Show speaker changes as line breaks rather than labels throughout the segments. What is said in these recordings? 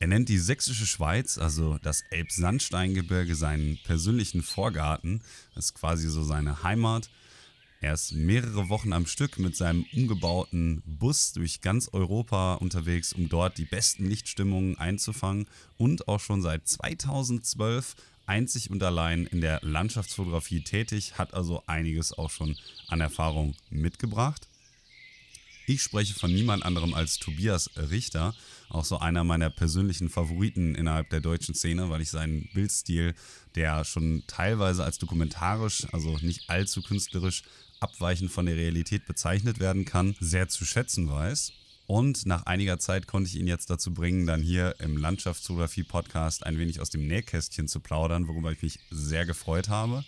Er nennt die sächsische Schweiz, also das Elbsandsteingebirge, seinen persönlichen Vorgarten. Das ist quasi so seine Heimat. Er ist mehrere Wochen am Stück mit seinem umgebauten Bus durch ganz Europa unterwegs, um dort die besten Lichtstimmungen einzufangen und auch schon seit 2012 einzig und allein in der Landschaftsfotografie tätig, hat also einiges auch schon an Erfahrung mitgebracht. Ich spreche von niemand anderem als Tobias Richter, auch so einer meiner persönlichen Favoriten innerhalb der deutschen Szene, weil ich seinen Bildstil, der schon teilweise als dokumentarisch, also nicht allzu künstlerisch abweichend von der Realität bezeichnet werden kann, sehr zu schätzen weiß. Und nach einiger Zeit konnte ich ihn jetzt dazu bringen, dann hier im Landschaftsfotografie-Podcast ein wenig aus dem Nähkästchen zu plaudern, worüber ich mich sehr gefreut habe.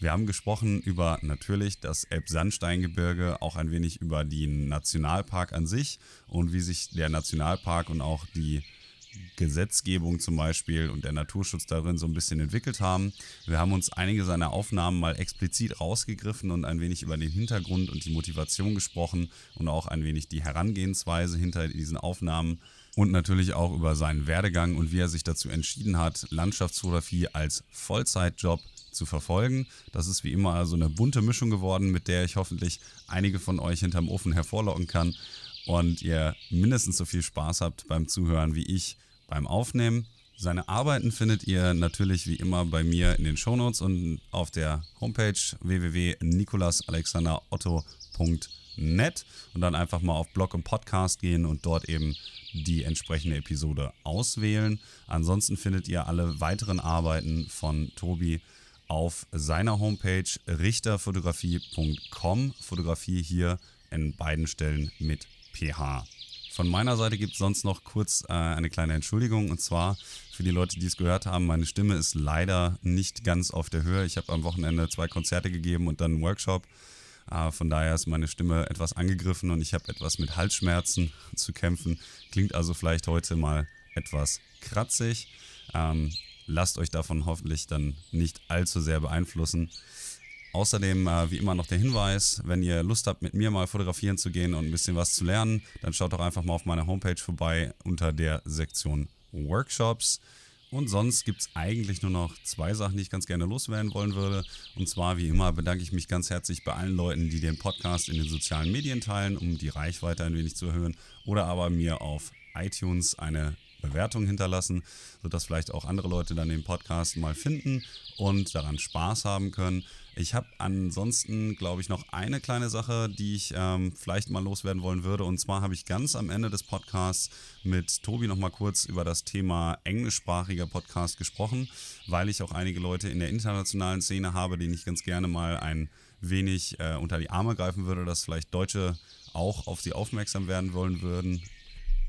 Wir haben gesprochen über natürlich das Elbsandsteingebirge, auch ein wenig über den Nationalpark an sich und wie sich der Nationalpark und auch die Gesetzgebung zum Beispiel und der Naturschutz darin so ein bisschen entwickelt haben. Wir haben uns einige seiner Aufnahmen mal explizit rausgegriffen und ein wenig über den Hintergrund und die Motivation gesprochen und auch ein wenig die Herangehensweise hinter diesen Aufnahmen und natürlich auch über seinen Werdegang und wie er sich dazu entschieden hat, Landschaftsfotografie als Vollzeitjob zu verfolgen. Das ist wie immer also eine bunte Mischung geworden, mit der ich hoffentlich einige von euch hinterm Ofen hervorlocken kann und ihr mindestens so viel Spaß habt beim Zuhören wie ich beim Aufnehmen. Seine Arbeiten findet ihr natürlich wie immer bei mir in den Shownotes und auf der Homepage www.nikolasalexanderotto.net und dann einfach mal auf Blog und Podcast gehen und dort eben die entsprechende Episode auswählen. Ansonsten findet ihr alle weiteren Arbeiten von Tobi auf seiner Homepage richterfotografie.com. Fotografie hier in beiden Stellen mit PH. Von meiner Seite gibt es sonst noch kurz äh, eine kleine Entschuldigung und zwar für die Leute, die es gehört haben, meine Stimme ist leider nicht ganz auf der Höhe. Ich habe am Wochenende zwei Konzerte gegeben und dann einen Workshop. Äh, von daher ist meine Stimme etwas angegriffen und ich habe etwas mit Halsschmerzen zu kämpfen. Klingt also vielleicht heute mal etwas kratzig. Ähm, lasst euch davon hoffentlich dann nicht allzu sehr beeinflussen. Außerdem, äh, wie immer, noch der Hinweis, wenn ihr Lust habt, mit mir mal fotografieren zu gehen und ein bisschen was zu lernen, dann schaut doch einfach mal auf meiner Homepage vorbei unter der Sektion Workshops. Und sonst gibt es eigentlich nur noch zwei Sachen, die ich ganz gerne loswerden wollen würde. Und zwar, wie immer, bedanke ich mich ganz herzlich bei allen Leuten, die den Podcast in den sozialen Medien teilen, um die Reichweite ein wenig zu erhöhen. Oder aber mir auf iTunes eine Bewertung hinterlassen, sodass vielleicht auch andere Leute dann den Podcast mal finden und daran Spaß haben können. Ich habe ansonsten, glaube ich, noch eine kleine Sache, die ich ähm, vielleicht mal loswerden wollen würde. Und zwar habe ich ganz am Ende des Podcasts mit Tobi noch mal kurz über das Thema englischsprachiger Podcast gesprochen, weil ich auch einige Leute in der internationalen Szene habe, denen ich ganz gerne mal ein wenig äh, unter die Arme greifen würde, dass vielleicht Deutsche auch auf sie aufmerksam werden wollen würden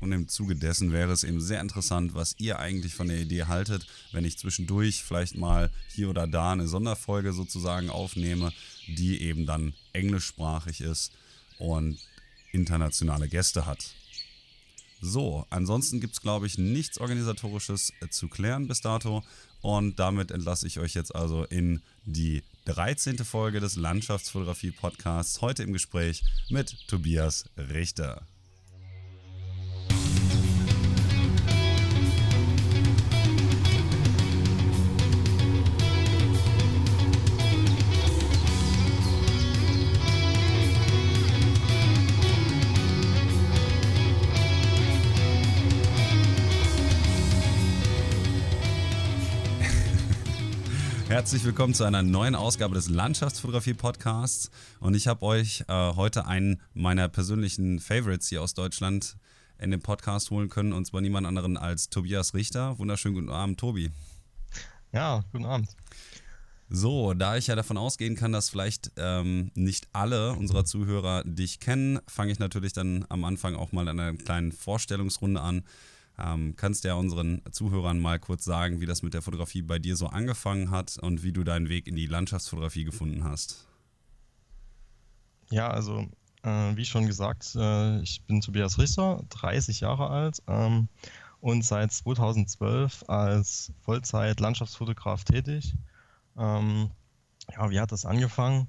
und im Zuge dessen wäre es eben sehr interessant, was ihr eigentlich von der Idee haltet, wenn ich zwischendurch vielleicht mal hier oder da eine Sonderfolge sozusagen aufnehme, die eben dann englischsprachig ist und internationale Gäste hat. So, ansonsten gibt es, glaube ich, nichts Organisatorisches zu klären bis dato. Und damit entlasse ich euch jetzt also in die 13. Folge des Landschaftsfotografie-Podcasts. Heute im Gespräch mit Tobias Richter. Herzlich willkommen zu einer neuen Ausgabe des Landschaftsfotografie-Podcasts. Und ich habe euch äh, heute einen meiner persönlichen Favorites hier aus Deutschland in den Podcast holen können, und zwar niemand anderen als Tobias Richter. Wunderschönen guten Abend, Tobi.
Ja, guten Abend.
So, da ich ja davon ausgehen kann, dass vielleicht ähm, nicht alle unserer Zuhörer dich kennen, fange ich natürlich dann am Anfang auch mal einer kleinen Vorstellungsrunde an. Ähm, kannst ja unseren Zuhörern mal kurz sagen, wie das mit der Fotografie bei dir so angefangen hat und wie du deinen Weg in die Landschaftsfotografie gefunden hast?
Ja, also äh, wie schon gesagt, äh, ich bin Tobias Richter, 30 Jahre alt ähm, und seit 2012 als Vollzeit-Landschaftsfotograf tätig. Ähm, ja, wie hat das angefangen?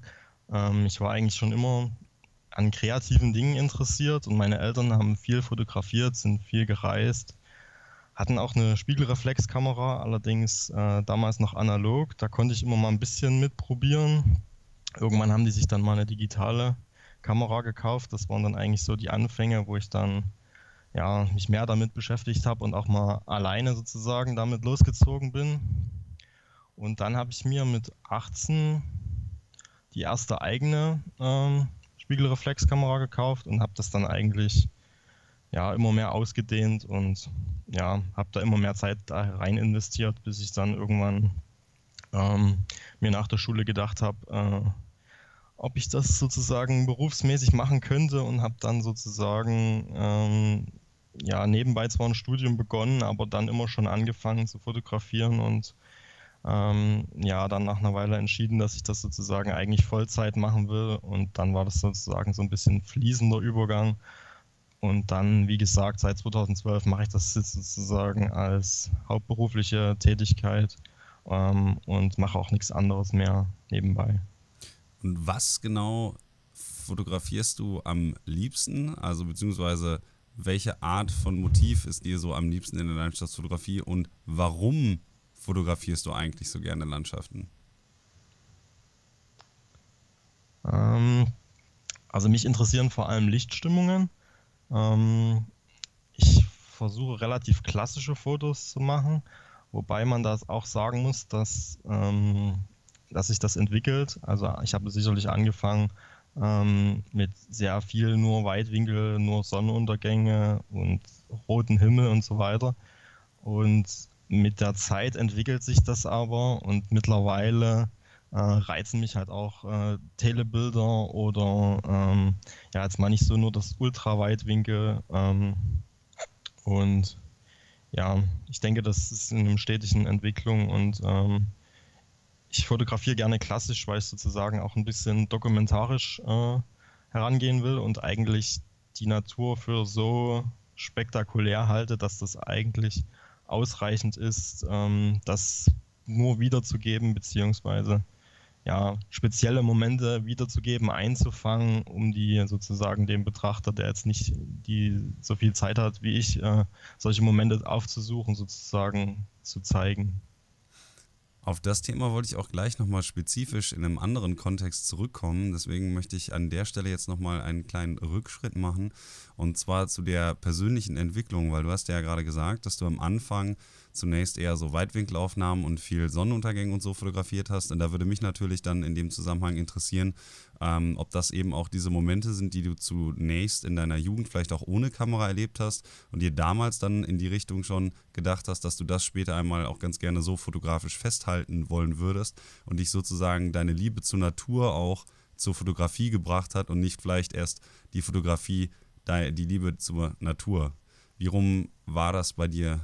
Ähm, ich war eigentlich schon immer an kreativen Dingen interessiert und meine Eltern haben viel fotografiert, sind viel gereist hatten auch eine Spiegelreflexkamera, allerdings äh, damals noch analog. Da konnte ich immer mal ein bisschen mitprobieren. Irgendwann haben die sich dann mal eine digitale Kamera gekauft. Das waren dann eigentlich so die Anfänge, wo ich dann ja, mich mehr damit beschäftigt habe und auch mal alleine sozusagen damit losgezogen bin. Und dann habe ich mir mit 18 die erste eigene ähm, Spiegelreflexkamera gekauft und habe das dann eigentlich ja immer mehr ausgedehnt und ja, habe da immer mehr Zeit da rein investiert, bis ich dann irgendwann ähm, mir nach der Schule gedacht habe, äh, ob ich das sozusagen berufsmäßig machen könnte und habe dann sozusagen ähm, ja nebenbei zwar ein Studium begonnen, aber dann immer schon angefangen zu fotografieren und ähm, ja, dann nach einer Weile entschieden, dass ich das sozusagen eigentlich Vollzeit machen will und dann war das sozusagen so ein bisschen fließender Übergang und dann, wie gesagt, seit 2012 mache ich das sozusagen als hauptberufliche Tätigkeit ähm, und mache auch nichts anderes mehr nebenbei.
Und was genau fotografierst du am liebsten? Also beziehungsweise welche Art von Motiv ist dir so am liebsten in der Landschaftsfotografie und warum fotografierst du eigentlich so gerne Landschaften?
Ähm, also mich interessieren vor allem Lichtstimmungen. Ähm, ich versuche relativ klassische Fotos zu machen, wobei man das auch sagen muss, dass, ähm, dass sich das entwickelt. Also ich habe sicherlich angefangen ähm, mit sehr viel nur Weitwinkel, nur Sonnenuntergänge und roten Himmel und so weiter. Und mit der Zeit entwickelt sich das aber und mittlerweile äh, reizen mich halt auch äh, Telebilder oder ähm, ja, jetzt mal nicht so nur das Ultraweitwinkel. Ähm, und ja, ich denke, das ist in einer stetigen Entwicklung und ähm, ich fotografiere gerne klassisch, weil ich sozusagen auch ein bisschen dokumentarisch äh, herangehen will und eigentlich die Natur für so spektakulär halte, dass das eigentlich ausreichend ist, ähm, das nur wiederzugeben, beziehungsweise ja, spezielle Momente wiederzugeben, einzufangen, um die sozusagen dem Betrachter, der jetzt nicht die so viel Zeit hat wie ich, äh, solche Momente aufzusuchen, sozusagen zu zeigen.
Auf das Thema wollte ich auch gleich nochmal spezifisch in einem anderen Kontext zurückkommen. Deswegen möchte ich an der Stelle jetzt nochmal einen kleinen Rückschritt machen. Und zwar zu der persönlichen Entwicklung, weil du hast ja gerade gesagt, dass du am Anfang zunächst eher so Weitwinkelaufnahmen und viel Sonnenuntergänge und so fotografiert hast. Und da würde mich natürlich dann in dem Zusammenhang interessieren, ähm, ob das eben auch diese Momente sind, die du zunächst in deiner Jugend vielleicht auch ohne Kamera erlebt hast und dir damals dann in die Richtung schon gedacht hast, dass du das später einmal auch ganz gerne so fotografisch festhalten wollen würdest und dich sozusagen deine Liebe zur Natur auch zur Fotografie gebracht hat und nicht vielleicht erst die Fotografie, die Liebe zur Natur. Wie rum war das bei dir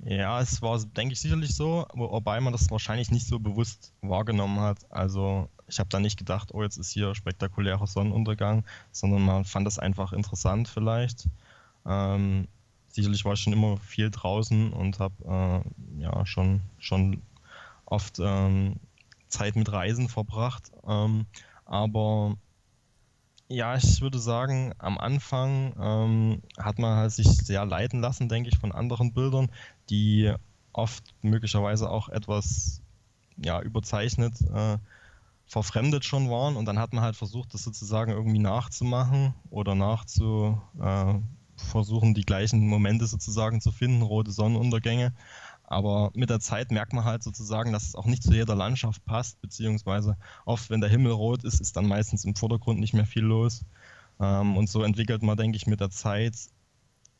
ja, es war, denke ich, sicherlich so, wobei man das wahrscheinlich nicht so bewusst wahrgenommen hat. Also ich habe da nicht gedacht, oh, jetzt ist hier spektakulärer Sonnenuntergang, sondern man fand das einfach interessant vielleicht. Ähm, sicherlich war ich schon immer viel draußen und habe äh, ja schon, schon oft ähm, Zeit mit Reisen verbracht. Ähm, aber ja, ich würde sagen, am Anfang ähm, hat man halt sich sehr leiten lassen, denke ich, von anderen Bildern, die oft möglicherweise auch etwas ja, überzeichnet äh, verfremdet schon waren und dann hat man halt versucht, das sozusagen irgendwie nachzumachen oder nachzu äh, versuchen, die gleichen Momente sozusagen zu finden, rote Sonnenuntergänge. Aber mit der Zeit merkt man halt sozusagen, dass es auch nicht zu jeder Landschaft passt, beziehungsweise oft, wenn der Himmel rot ist, ist dann meistens im Vordergrund nicht mehr viel los. Ähm, und so entwickelt man, denke ich, mit der Zeit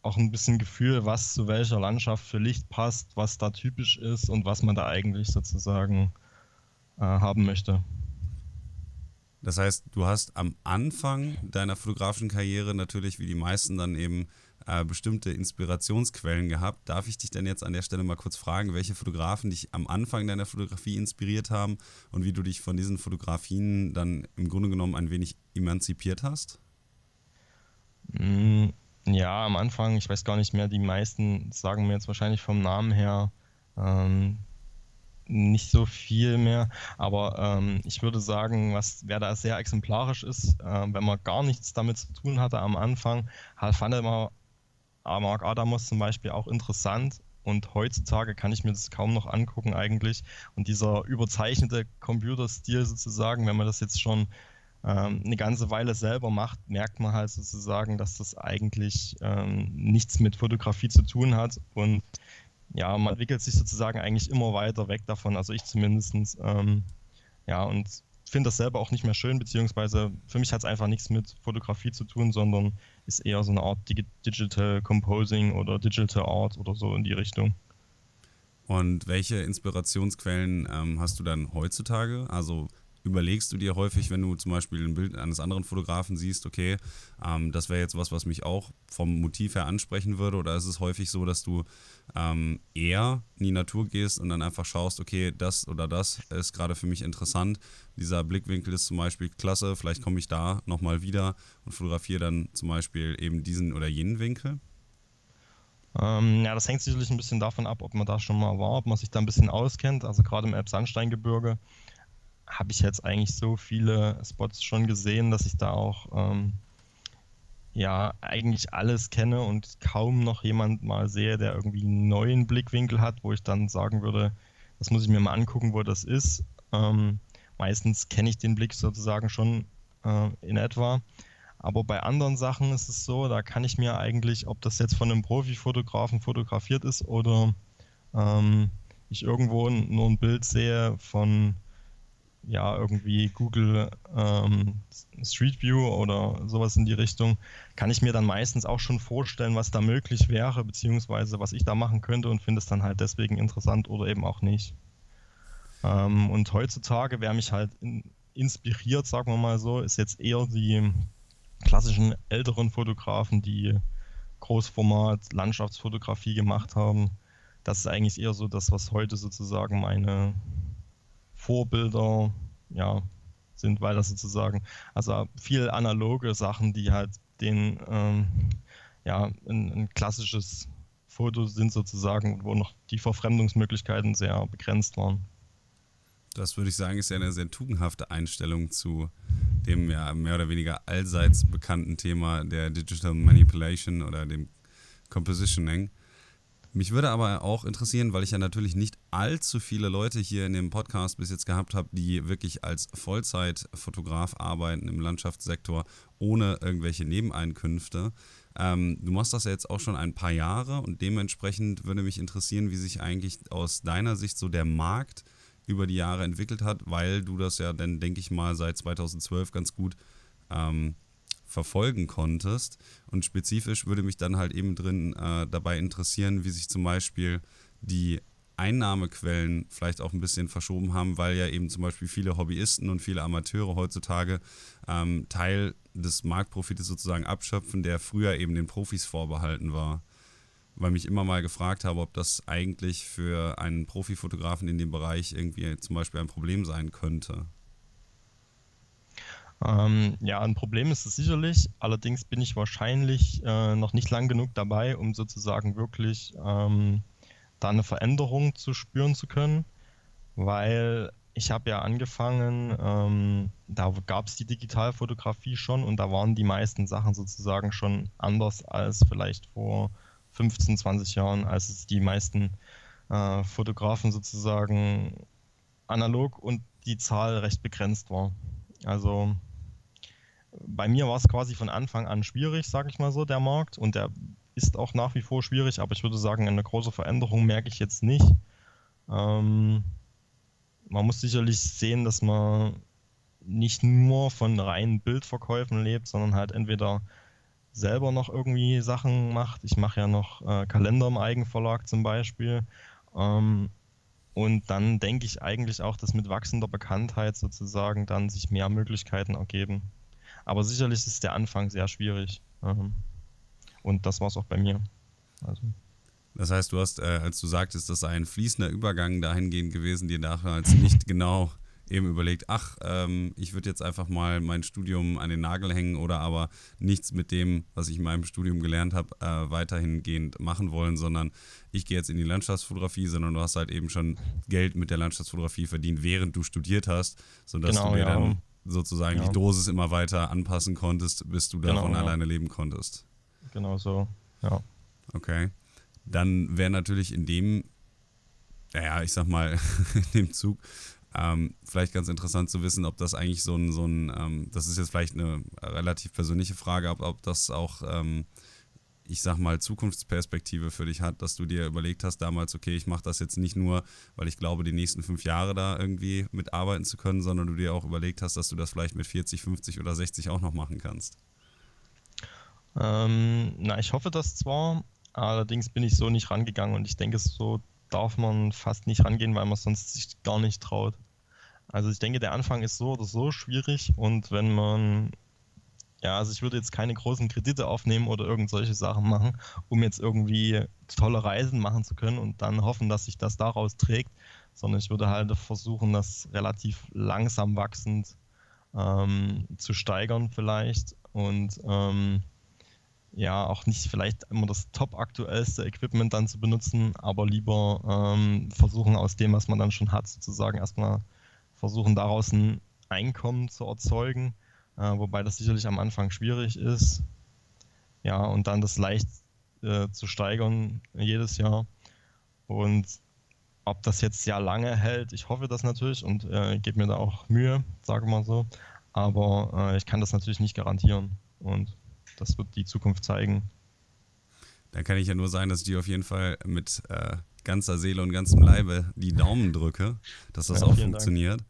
auch ein bisschen Gefühl, was zu welcher Landschaft für Licht passt, was da typisch ist und was man da eigentlich sozusagen äh, haben möchte.
Das heißt, du hast am Anfang deiner fotografischen Karriere natürlich, wie die meisten, dann eben äh, bestimmte Inspirationsquellen gehabt. Darf ich dich denn jetzt an der Stelle mal kurz fragen, welche Fotografen dich am Anfang deiner Fotografie inspiriert haben und wie du dich von diesen Fotografien dann im Grunde genommen ein wenig emanzipiert hast?
Mm, ja, am Anfang, ich weiß gar nicht mehr, die meisten sagen mir jetzt wahrscheinlich vom Namen her ähm, nicht so viel mehr, aber ähm, ich würde sagen, was wer da sehr exemplarisch ist, äh, wenn man gar nichts damit zu tun hatte am Anfang, fand er immer Mark Adamos zum Beispiel auch interessant und heutzutage kann ich mir das kaum noch angucken eigentlich. Und dieser überzeichnete Computerstil sozusagen, wenn man das jetzt schon ähm, eine ganze Weile selber macht, merkt man halt sozusagen, dass das eigentlich ähm, nichts mit Fotografie zu tun hat. Und ja, man entwickelt sich sozusagen eigentlich immer weiter weg davon, also ich zumindest. Ähm, ja, und finde das selber auch nicht mehr schön, beziehungsweise für mich hat es einfach nichts mit Fotografie zu tun, sondern ist eher so eine Art Digital Composing oder Digital Art oder so in die Richtung.
Und welche Inspirationsquellen ähm, hast du dann heutzutage? Also überlegst du dir häufig, wenn du zum Beispiel ein Bild eines anderen Fotografen siehst, okay, ähm, das wäre jetzt was, was mich auch vom Motiv her ansprechen würde? Oder ist es häufig so, dass du ähm, eher in die Natur gehst und dann einfach schaust, okay, das oder das ist gerade für mich interessant. Dieser Blickwinkel ist zum Beispiel klasse, vielleicht komme ich da nochmal wieder und fotografiere dann zum Beispiel eben diesen oder jenen Winkel?
Ähm, ja, das hängt sicherlich ein bisschen davon ab, ob man da schon mal war, ob man sich da ein bisschen auskennt. Also gerade im Elbsandsteingebirge habe ich jetzt eigentlich so viele Spots schon gesehen, dass ich da auch ähm, ja eigentlich alles kenne und kaum noch jemand mal sehe, der irgendwie einen neuen Blickwinkel hat, wo ich dann sagen würde, das muss ich mir mal angucken, wo das ist. Ähm, meistens kenne ich den Blick sozusagen schon äh, in etwa. Aber bei anderen Sachen ist es so, da kann ich mir eigentlich, ob das jetzt von einem Profifotografen fotografiert ist oder ähm, ich irgendwo nur ein Bild sehe von ja, irgendwie Google ähm, Street View oder sowas in die Richtung, kann ich mir dann meistens auch schon vorstellen, was da möglich wäre, beziehungsweise was ich da machen könnte und finde es dann halt deswegen interessant oder eben auch nicht. Ähm, und heutzutage, wer mich halt in, inspiriert, sagen wir mal so, ist jetzt eher die klassischen älteren Fotografen, die Großformat Landschaftsfotografie gemacht haben. Das ist eigentlich eher so das, was heute sozusagen meine Vorbilder ja, sind, das sozusagen, also viel analoge Sachen, die halt den, ähm, ja, ein, ein, klassisches Foto sind sozusagen, wo noch die Verfremdungsmöglichkeiten sehr begrenzt waren.
Das würde ich sagen, ist ja eine sehr tugendhafte Einstellung zu dem ja mehr oder weniger allseits bekannten Thema der Digital Manipulation oder dem Compositioning. Mich würde aber auch interessieren, weil ich ja natürlich nicht allzu viele Leute hier in dem Podcast bis jetzt gehabt habe, die wirklich als Vollzeitfotograf arbeiten im Landschaftssektor ohne irgendwelche Nebeneinkünfte. Ähm, du machst das ja jetzt auch schon ein paar Jahre und dementsprechend würde mich interessieren, wie sich eigentlich aus deiner Sicht so der Markt über die Jahre entwickelt hat, weil du das ja dann, denke ich mal, seit 2012 ganz gut ähm, verfolgen konntest. Und spezifisch würde mich dann halt eben drin äh, dabei interessieren, wie sich zum Beispiel die Einnahmequellen vielleicht auch ein bisschen verschoben haben, weil ja eben zum Beispiel viele Hobbyisten und viele Amateure heutzutage ähm, Teil des Marktprofites sozusagen abschöpfen, der früher eben den Profis vorbehalten war. Weil mich immer mal gefragt habe, ob das eigentlich für einen Profifotografen in dem Bereich irgendwie zum Beispiel ein Problem sein könnte.
Ähm, ja, ein Problem ist es sicherlich. Allerdings bin ich wahrscheinlich äh, noch nicht lang genug dabei, um sozusagen wirklich ähm, da eine Veränderung zu spüren zu können, weil ich habe ja angefangen, ähm, da gab es die Digitalfotografie schon und da waren die meisten Sachen sozusagen schon anders als vielleicht vor 15, 20 Jahren, als es die meisten äh, Fotografen sozusagen analog und die Zahl recht begrenzt war. Also bei mir war es quasi von Anfang an schwierig, sage ich mal so, der Markt. Und der ist auch nach wie vor schwierig, aber ich würde sagen, eine große Veränderung merke ich jetzt nicht. Ähm, man muss sicherlich sehen, dass man nicht nur von reinen Bildverkäufen lebt, sondern halt entweder selber noch irgendwie Sachen macht. Ich mache ja noch äh, Kalender im Eigenverlag zum Beispiel. Ähm, und dann denke ich eigentlich auch, dass mit wachsender Bekanntheit sozusagen dann sich mehr Möglichkeiten ergeben. Aber sicherlich ist der Anfang sehr schwierig. Ähm, und das war es auch bei mir. Also.
Das heißt, du hast, äh, als du sagtest, das sei ein fließender Übergang dahingehend gewesen, dir damals nicht genau eben überlegt, ach, ähm, ich würde jetzt einfach mal mein Studium an den Nagel hängen oder aber nichts mit dem, was ich in meinem Studium gelernt habe, äh, weiterhingehend machen wollen, sondern ich gehe jetzt in die Landschaftsfotografie, sondern du hast halt eben schon Geld mit der Landschaftsfotografie verdient, während du studiert hast, sodass genau, du dir ja. dann sozusagen ja. die Dosis immer weiter anpassen konntest, bis du davon genau, alleine leben konntest.
Genau so, ja.
Okay. Dann wäre natürlich in dem, naja, ich sag mal, in dem Zug ähm, vielleicht ganz interessant zu wissen, ob das eigentlich so ein, so ein ähm, das ist jetzt vielleicht eine relativ persönliche Frage, ob, ob das auch, ähm, ich sag mal, Zukunftsperspektive für dich hat, dass du dir überlegt hast damals, okay, ich mache das jetzt nicht nur, weil ich glaube, die nächsten fünf Jahre da irgendwie mitarbeiten zu können, sondern du dir auch überlegt hast, dass du das vielleicht mit 40, 50 oder 60 auch noch machen kannst.
Ähm, na, ich hoffe das zwar, allerdings bin ich so nicht rangegangen und ich denke, so darf man fast nicht rangehen, weil man sonst sich gar nicht traut. Also ich denke, der Anfang ist so oder so schwierig und wenn man, ja, also ich würde jetzt keine großen Kredite aufnehmen oder irgend solche Sachen machen, um jetzt irgendwie tolle Reisen machen zu können und dann hoffen, dass sich das daraus trägt, sondern ich würde halt versuchen, das relativ langsam wachsend ähm, zu steigern vielleicht und ähm, ja, auch nicht vielleicht immer das top aktuellste Equipment dann zu benutzen, aber lieber ähm, versuchen aus dem, was man dann schon hat, sozusagen erstmal versuchen daraus ein Einkommen zu erzeugen, äh, wobei das sicherlich am Anfang schwierig ist. Ja, und dann das leicht äh, zu steigern jedes Jahr. Und ob das jetzt sehr lange hält, ich hoffe das natürlich und äh, gebe mir da auch Mühe, sage mal so. Aber äh, ich kann das natürlich nicht garantieren. Und das wird die Zukunft zeigen.
Da kann ich ja nur sagen, dass ich dir auf jeden Fall mit äh, ganzer Seele und ganzem Leibe die Daumen drücke, dass das ja, auch funktioniert.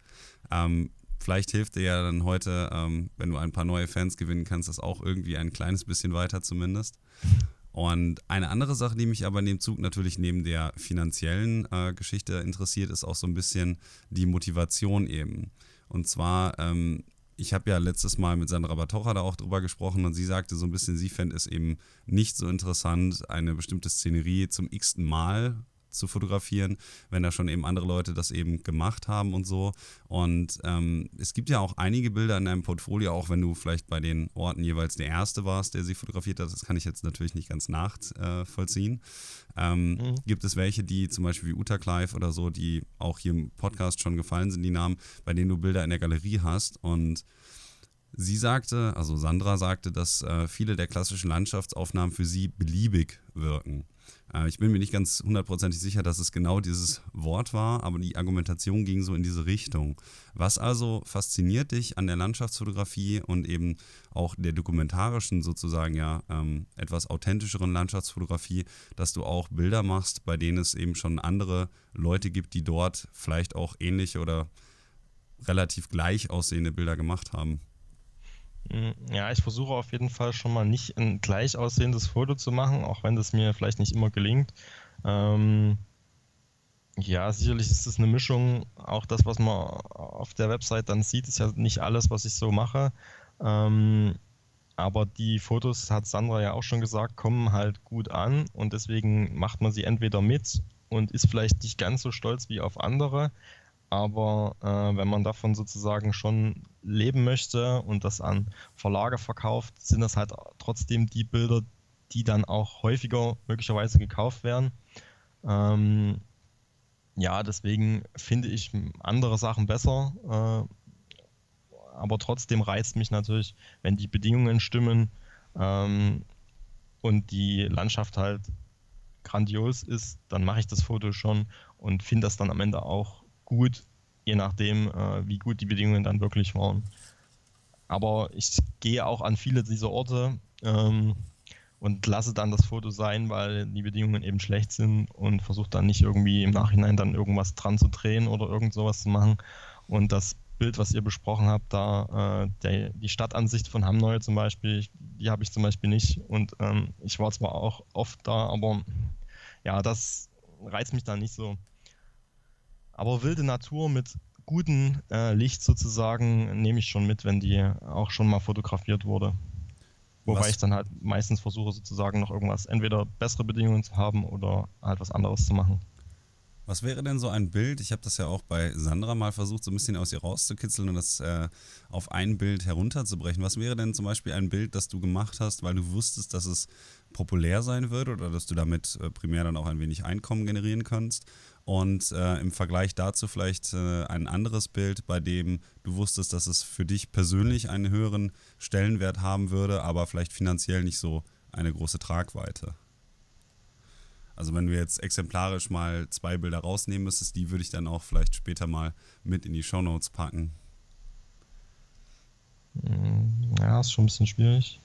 Ähm, vielleicht hilft dir ja dann heute, ähm, wenn du ein paar neue Fans gewinnen kannst, das auch irgendwie ein kleines bisschen weiter zumindest. Und eine andere Sache, die mich aber in dem Zug natürlich neben der finanziellen äh, Geschichte interessiert, ist auch so ein bisschen die Motivation eben. Und zwar ähm, ich habe ja letztes Mal mit Sandra Batorra da auch drüber gesprochen und sie sagte so ein bisschen, sie fände es eben nicht so interessant, eine bestimmte Szenerie zum x-ten Mal zu fotografieren, wenn da schon eben andere Leute das eben gemacht haben und so. Und ähm, es gibt ja auch einige Bilder in deinem Portfolio, auch wenn du vielleicht bei den Orten jeweils der Erste warst, der sie fotografiert hat. Das kann ich jetzt natürlich nicht ganz nachvollziehen. Äh, ähm, mhm. Gibt es welche, die zum Beispiel wie Uta Clive oder so, die auch hier im Podcast schon gefallen sind, die Namen, bei denen du Bilder in der Galerie hast und Sie sagte, also Sandra sagte, dass äh, viele der klassischen Landschaftsaufnahmen für sie beliebig wirken. Äh, ich bin mir nicht ganz hundertprozentig sicher, dass es genau dieses Wort war, aber die Argumentation ging so in diese Richtung. Was also fasziniert dich an der Landschaftsfotografie und eben auch der dokumentarischen sozusagen ja ähm, etwas authentischeren Landschaftsfotografie, dass du auch Bilder machst, bei denen es eben schon andere Leute gibt, die dort vielleicht auch ähnliche oder relativ gleich aussehende Bilder gemacht haben?
Hm, ja, ich versuche auf jeden Fall schon mal nicht ein gleich aussehendes Foto zu machen, auch wenn das mir vielleicht nicht immer gelingt. Ähm, ja, sicherlich ist es eine Mischung. Auch das, was man auf der Website dann sieht, ist ja nicht alles, was ich so mache. Ähm, aber die Fotos, hat Sandra ja auch schon gesagt, kommen halt gut an und deswegen macht man sie entweder mit und ist vielleicht nicht ganz so stolz wie auf andere, aber äh, wenn man davon sozusagen schon leben möchte und das an Verlage verkauft, sind das halt trotzdem die Bilder, die dann auch häufiger möglicherweise gekauft werden. Ähm, ja, deswegen finde ich andere Sachen besser, äh, aber trotzdem reizt mich natürlich, wenn die Bedingungen stimmen ähm, und die Landschaft halt grandios ist, dann mache ich das Foto schon und finde das dann am Ende auch gut, je nachdem, äh, wie gut die Bedingungen dann wirklich waren. Aber ich gehe auch an viele dieser Orte ähm, und lasse dann das Foto sein, weil die Bedingungen eben schlecht sind und versuche dann nicht irgendwie im Nachhinein dann irgendwas dran zu drehen oder irgend sowas zu machen. Und das Bild, was ihr besprochen habt, da äh, der, die Stadtansicht von Hamneu zum Beispiel, die habe ich zum Beispiel nicht. Und ähm, ich war zwar auch oft da, aber ja, das reizt mich dann nicht so. Aber wilde Natur mit gutem äh, Licht sozusagen nehme ich schon mit, wenn die auch schon mal fotografiert wurde. Wobei was? ich dann halt meistens versuche sozusagen noch irgendwas, entweder bessere Bedingungen zu haben oder halt was anderes zu machen.
Was wäre denn so ein Bild? Ich habe das ja auch bei Sandra mal versucht, so ein bisschen aus ihr rauszukitzeln und das äh, auf ein Bild herunterzubrechen. Was wäre denn zum Beispiel ein Bild, das du gemacht hast, weil du wusstest, dass es populär sein wird oder dass du damit äh, primär dann auch ein wenig Einkommen generieren kannst? Und äh, im Vergleich dazu vielleicht äh, ein anderes Bild, bei dem du wusstest, dass es für dich persönlich einen höheren Stellenwert haben würde, aber vielleicht finanziell nicht so eine große Tragweite. Also wenn du jetzt exemplarisch mal zwei Bilder rausnehmen müsstest, die würde ich dann auch vielleicht später mal mit in die Shownotes packen.
Hm, ja, ist schon ein bisschen schwierig.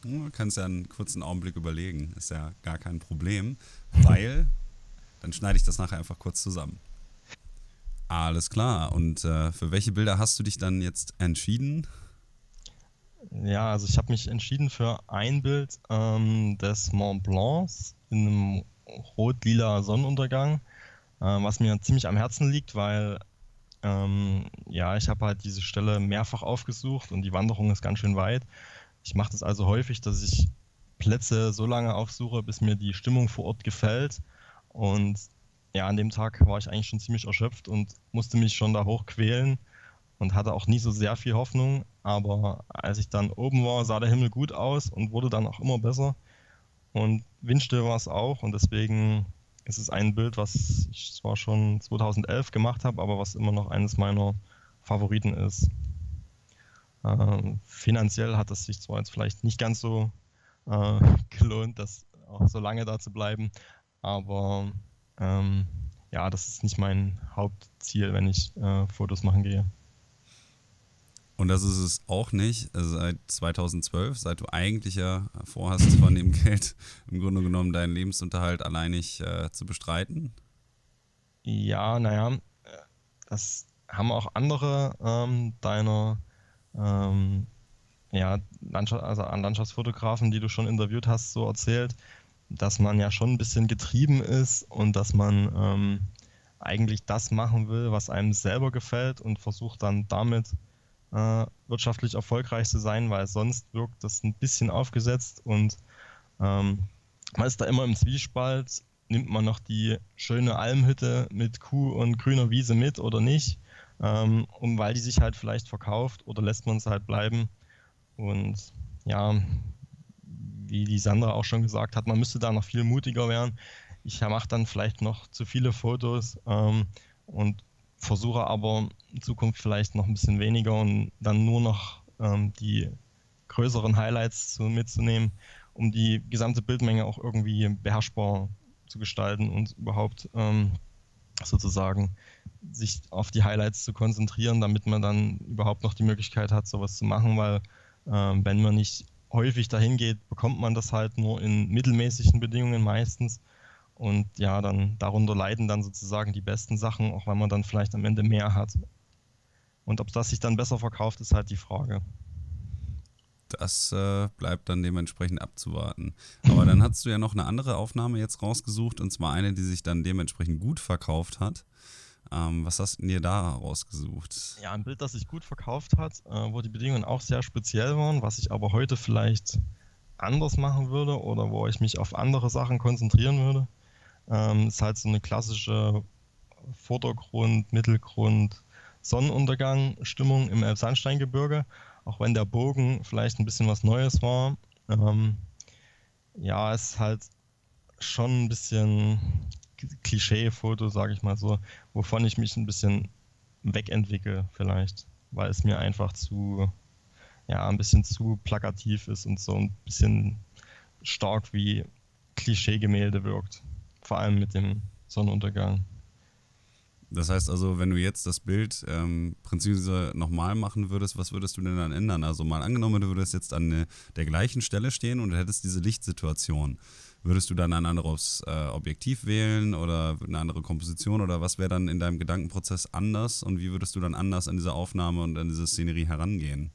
Du kannst ja einen kurzen Augenblick überlegen. Ist ja gar kein Problem, weil dann schneide ich das nachher einfach kurz zusammen. Alles klar. Und äh, für welche Bilder hast du dich dann jetzt entschieden?
Ja, also ich habe mich entschieden für ein Bild ähm, des Mont Blancs in einem rot-lila Sonnenuntergang, äh, was mir ziemlich am Herzen liegt, weil ähm, ja, ich habe halt diese Stelle mehrfach aufgesucht und die Wanderung ist ganz schön weit. Ich mache das also häufig, dass ich Plätze so lange aufsuche, bis mir die Stimmung vor Ort gefällt. Und ja, an dem Tag war ich eigentlich schon ziemlich erschöpft und musste mich schon da hoch quälen und hatte auch nie so sehr viel Hoffnung. Aber als ich dann oben war, sah der Himmel gut aus und wurde dann auch immer besser. Und windstill war es auch und deswegen ist es ein Bild, was ich zwar schon 2011 gemacht habe, aber was immer noch eines meiner Favoriten ist. Ähm, finanziell hat es sich zwar jetzt vielleicht nicht ganz so äh, gelohnt, das auch so lange da zu bleiben, aber ähm, ja, das ist nicht mein Hauptziel, wenn ich äh, Fotos machen gehe.
Und das ist es auch nicht also seit 2012, seit du eigentlich ja vorhast, von dem Geld im Grunde genommen deinen Lebensunterhalt alleinig äh, zu bestreiten?
Ja, naja, das haben auch andere ähm, deiner ähm, ja, Landschaft, also an Landschaftsfotografen, die du schon interviewt hast, so erzählt, dass man ja schon ein bisschen getrieben ist und dass man ähm, eigentlich das machen will, was einem selber gefällt und versucht dann damit äh, wirtschaftlich erfolgreich zu sein, weil sonst wirkt das ein bisschen aufgesetzt und ähm, man ist da immer im Zwiespalt. Nimmt man noch die schöne Almhütte mit Kuh und grüner Wiese mit oder nicht? ähm, und weil die sich halt vielleicht verkauft oder lässt man es halt bleiben. Und ja, wie die Sandra auch schon gesagt hat, man müsste da noch viel mutiger werden. Ich mache dann vielleicht noch zu viele Fotos ähm, und versuche aber in Zukunft vielleicht noch ein bisschen weniger und dann nur noch ähm, die größeren Highlights zu, mitzunehmen, um die gesamte Bildmenge auch irgendwie beherrschbar zu gestalten und überhaupt ähm, sozusagen sich auf die Highlights zu konzentrieren, damit man dann überhaupt noch die Möglichkeit hat, sowas zu machen, weil äh, wenn man nicht häufig dahin geht, bekommt man das halt nur in mittelmäßigen Bedingungen meistens. Und ja, dann darunter leiden dann sozusagen die besten Sachen, auch wenn man dann vielleicht am Ende mehr hat. Und ob das sich dann besser verkauft, ist halt die Frage.
Das äh, bleibt dann dementsprechend abzuwarten. Aber dann hast du ja noch eine andere Aufnahme jetzt rausgesucht, und zwar eine, die sich dann dementsprechend gut verkauft hat. Ähm, was hast du dir da rausgesucht?
Ja, ein Bild, das sich gut verkauft hat, äh, wo die Bedingungen auch sehr speziell waren, was ich aber heute vielleicht anders machen würde oder wo ich mich auf andere Sachen konzentrieren würde. Ähm, ist halt so eine klassische Vordergrund, Mittelgrund, Sonnenuntergang-Stimmung im Elbsandsteingebirge auch wenn der Bogen vielleicht ein bisschen was Neues war. Ähm, ja, ist halt schon ein bisschen Klischee-Foto, sage ich mal so, wovon ich mich ein bisschen wegentwickle vielleicht, weil es mir einfach zu, ja, ein bisschen zu plakativ ist und so ein bisschen stark wie Klischee-Gemälde wirkt. Vor allem mit dem Sonnenuntergang.
Das heißt also, wenn du jetzt das Bild ähm, prinzipiell nochmal machen würdest, was würdest du denn dann ändern? Also mal angenommen, du würdest jetzt an der gleichen Stelle stehen und hättest diese Lichtsituation. Würdest du dann ein anderes äh, Objektiv wählen oder eine andere Komposition oder was wäre dann in deinem Gedankenprozess anders und wie würdest du dann anders an diese Aufnahme und an diese Szenerie herangehen?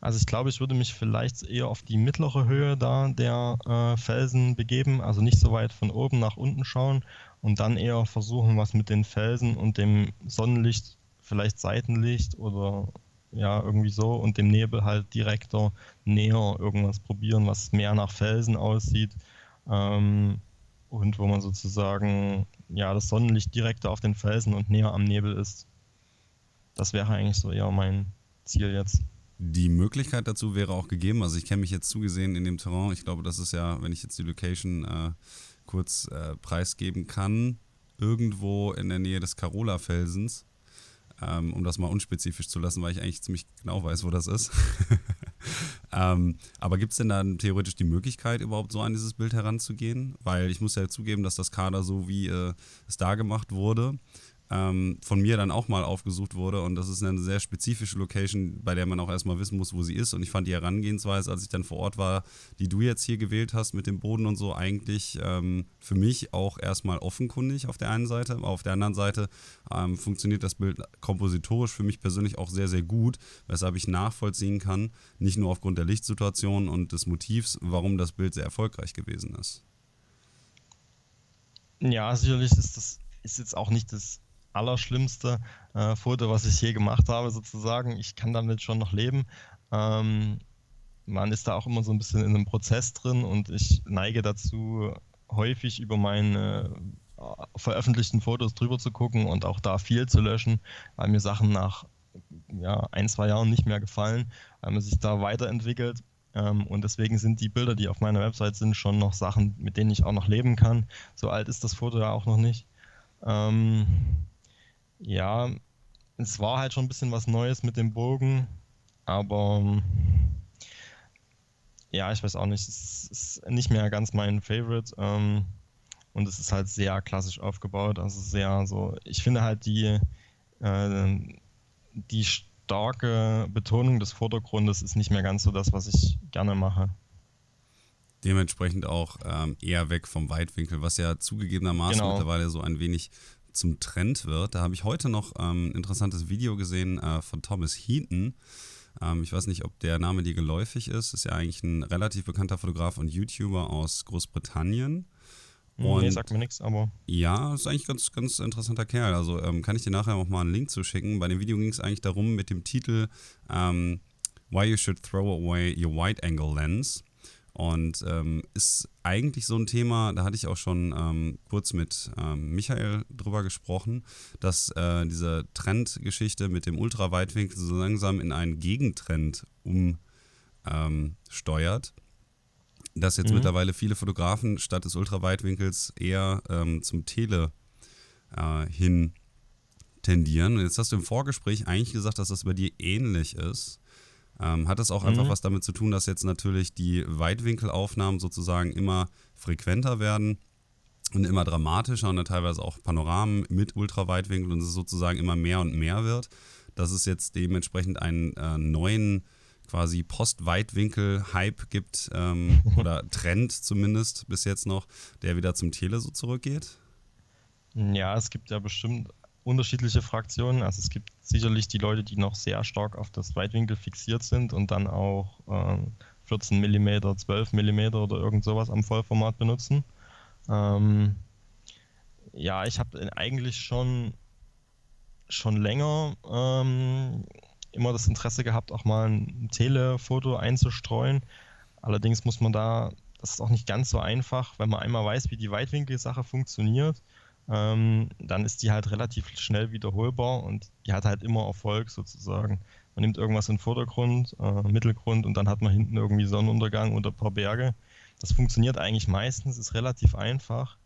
Also ich glaube, ich würde mich vielleicht eher auf die mittlere Höhe da der äh, Felsen begeben, also nicht so weit von oben nach unten schauen und dann eher versuchen, was mit den Felsen und dem Sonnenlicht, vielleicht Seitenlicht oder ja, irgendwie so und dem Nebel halt direkter näher irgendwas probieren, was mehr nach Felsen aussieht ähm, und wo man sozusagen ja das Sonnenlicht direkter auf den Felsen und näher am Nebel ist. Das wäre eigentlich so eher mein Ziel jetzt.
Die Möglichkeit dazu wäre auch gegeben, also ich kenne mich jetzt zugesehen in dem Terrain, ich glaube, das ist ja, wenn ich jetzt die Location äh, kurz äh, preisgeben kann, irgendwo in der Nähe des Carola-Felsens. Ähm, um das mal unspezifisch zu lassen, weil ich eigentlich ziemlich genau weiß, wo das ist. ähm, aber gibt es denn dann theoretisch die Möglichkeit, überhaupt so an dieses Bild heranzugehen? Weil ich muss ja zugeben, dass das Kader so wie äh, es da gemacht wurde, ähm, von mir dann auch mal aufgesucht wurde. Und das ist eine sehr spezifische Location, bei der man auch erstmal wissen muss, wo sie ist. Und ich fand die Herangehensweise, als ich dann vor Ort war, die du jetzt hier gewählt hast mit dem Boden und so, eigentlich ähm, für mich auch erstmal offenkundig auf der einen Seite. Auf der anderen Seite ähm, funktioniert das Bild kompositorisch für mich persönlich auch sehr, sehr gut, weshalb ich nachvollziehen kann, nicht nur aufgrund der Lichtsituation und des Motivs, warum das Bild sehr erfolgreich gewesen ist.
Ja, sicherlich ist das ist jetzt auch nicht das allerschlimmste äh, Foto, was ich je gemacht habe, sozusagen. Ich kann damit schon noch leben. Ähm, man ist da auch immer so ein bisschen in einem Prozess drin und ich neige dazu, häufig über meine äh, veröffentlichten Fotos drüber zu gucken und auch da viel zu löschen, weil mir Sachen nach ja, ein, zwei Jahren nicht mehr gefallen, weil man sich da weiterentwickelt. Ähm, und deswegen sind die Bilder, die auf meiner Website sind, schon noch Sachen, mit denen ich auch noch leben kann. So alt ist das Foto ja auch noch nicht. Ähm, ja, es war halt schon ein bisschen was Neues mit dem Bogen, aber ja, ich weiß auch nicht, es ist nicht mehr ganz mein Favorite. Ähm, und es ist halt sehr klassisch aufgebaut. Also sehr so, ich finde halt die, äh, die starke Betonung des Vordergrundes ist nicht mehr ganz so das, was ich gerne mache.
Dementsprechend auch ähm, eher weg vom Weitwinkel, was ja zugegebenermaßen genau. mittlerweile so ein wenig zum Trend wird. Da habe ich heute noch ähm, ein interessantes Video gesehen äh, von Thomas Heaton. Ähm, ich weiß nicht, ob der Name dir geläufig ist. Ist ja eigentlich ein relativ bekannter Fotograf und YouTuber aus Großbritannien.
Hm, und nee, sagt mir nichts, aber.
Ja, ist eigentlich ganz, ganz interessanter Kerl. Also ähm, kann ich dir nachher auch mal einen Link zu schicken. Bei dem Video ging es eigentlich darum mit dem Titel ähm, Why You Should Throw Away Your Wide Angle Lens. Und ähm, ist eigentlich so ein Thema, da hatte ich auch schon ähm, kurz mit ähm, Michael drüber gesprochen, dass äh, diese Trendgeschichte mit dem Ultraweitwinkel so langsam in einen Gegentrend umsteuert. dass jetzt mhm. mittlerweile viele Fotografen statt des Ultraweitwinkels eher ähm, zum Tele äh, hin tendieren. Und jetzt hast du im Vorgespräch eigentlich gesagt, dass das bei dir ähnlich ist. Ähm, hat das auch mhm. einfach was damit zu tun, dass jetzt natürlich die Weitwinkelaufnahmen sozusagen immer frequenter werden und immer dramatischer und dann teilweise auch Panoramen mit Ultraweitwinkel und es sozusagen immer mehr und mehr wird, dass es jetzt dementsprechend einen äh, neuen quasi Post-Weitwinkel-Hype gibt ähm, oder Trend zumindest bis jetzt noch, der wieder zum Tele so zurückgeht?
Ja, es gibt ja bestimmt unterschiedliche Fraktionen. Also es gibt sicherlich die Leute, die noch sehr stark auf das Weitwinkel fixiert sind und dann auch ähm, 14 mm, 12 mm oder irgend sowas am Vollformat benutzen. Ähm, ja, ich habe eigentlich schon, schon länger ähm, immer das Interesse gehabt, auch mal ein Telefoto einzustreuen. Allerdings muss man da, das ist auch nicht ganz so einfach, wenn man einmal weiß, wie die Weitwinkelsache funktioniert ähm, dann ist die halt relativ schnell wiederholbar und die hat halt immer Erfolg sozusagen. Man nimmt irgendwas in den Vordergrund, äh, Mittelgrund und dann hat man hinten irgendwie Sonnenuntergang oder ein paar Berge. Das funktioniert eigentlich meistens, ist relativ einfach,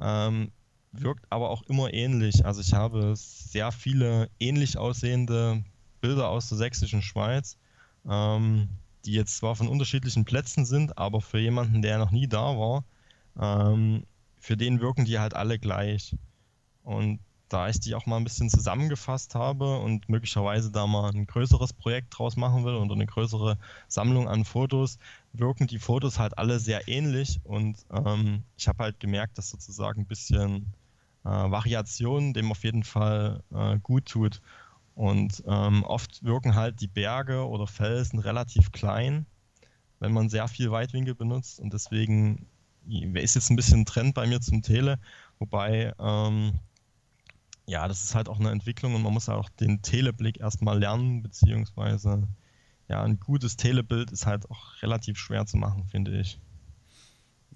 ähm, wirkt aber auch immer ähnlich. Also ich habe sehr viele ähnlich aussehende Bilder aus der sächsischen Schweiz, ähm, die jetzt zwar von unterschiedlichen Plätzen sind, aber für jemanden, der noch nie da war, ähm, für den wirken die halt alle gleich. Und da ich die auch mal ein bisschen zusammengefasst habe und möglicherweise da mal ein größeres Projekt draus machen will oder eine größere Sammlung an Fotos, wirken die Fotos halt alle sehr ähnlich und ähm, ich habe halt gemerkt, dass sozusagen ein bisschen äh, Variation dem auf jeden Fall äh, gut tut. Und ähm, oft wirken halt die Berge oder Felsen relativ klein, wenn man sehr viel Weitwinkel benutzt und deswegen ist jetzt ein bisschen ein Trend bei mir zum Tele, wobei ähm, ja, das ist halt auch eine Entwicklung und man muss auch den Teleblick erstmal lernen, beziehungsweise ja, ein gutes Telebild ist halt auch relativ schwer zu machen, finde ich.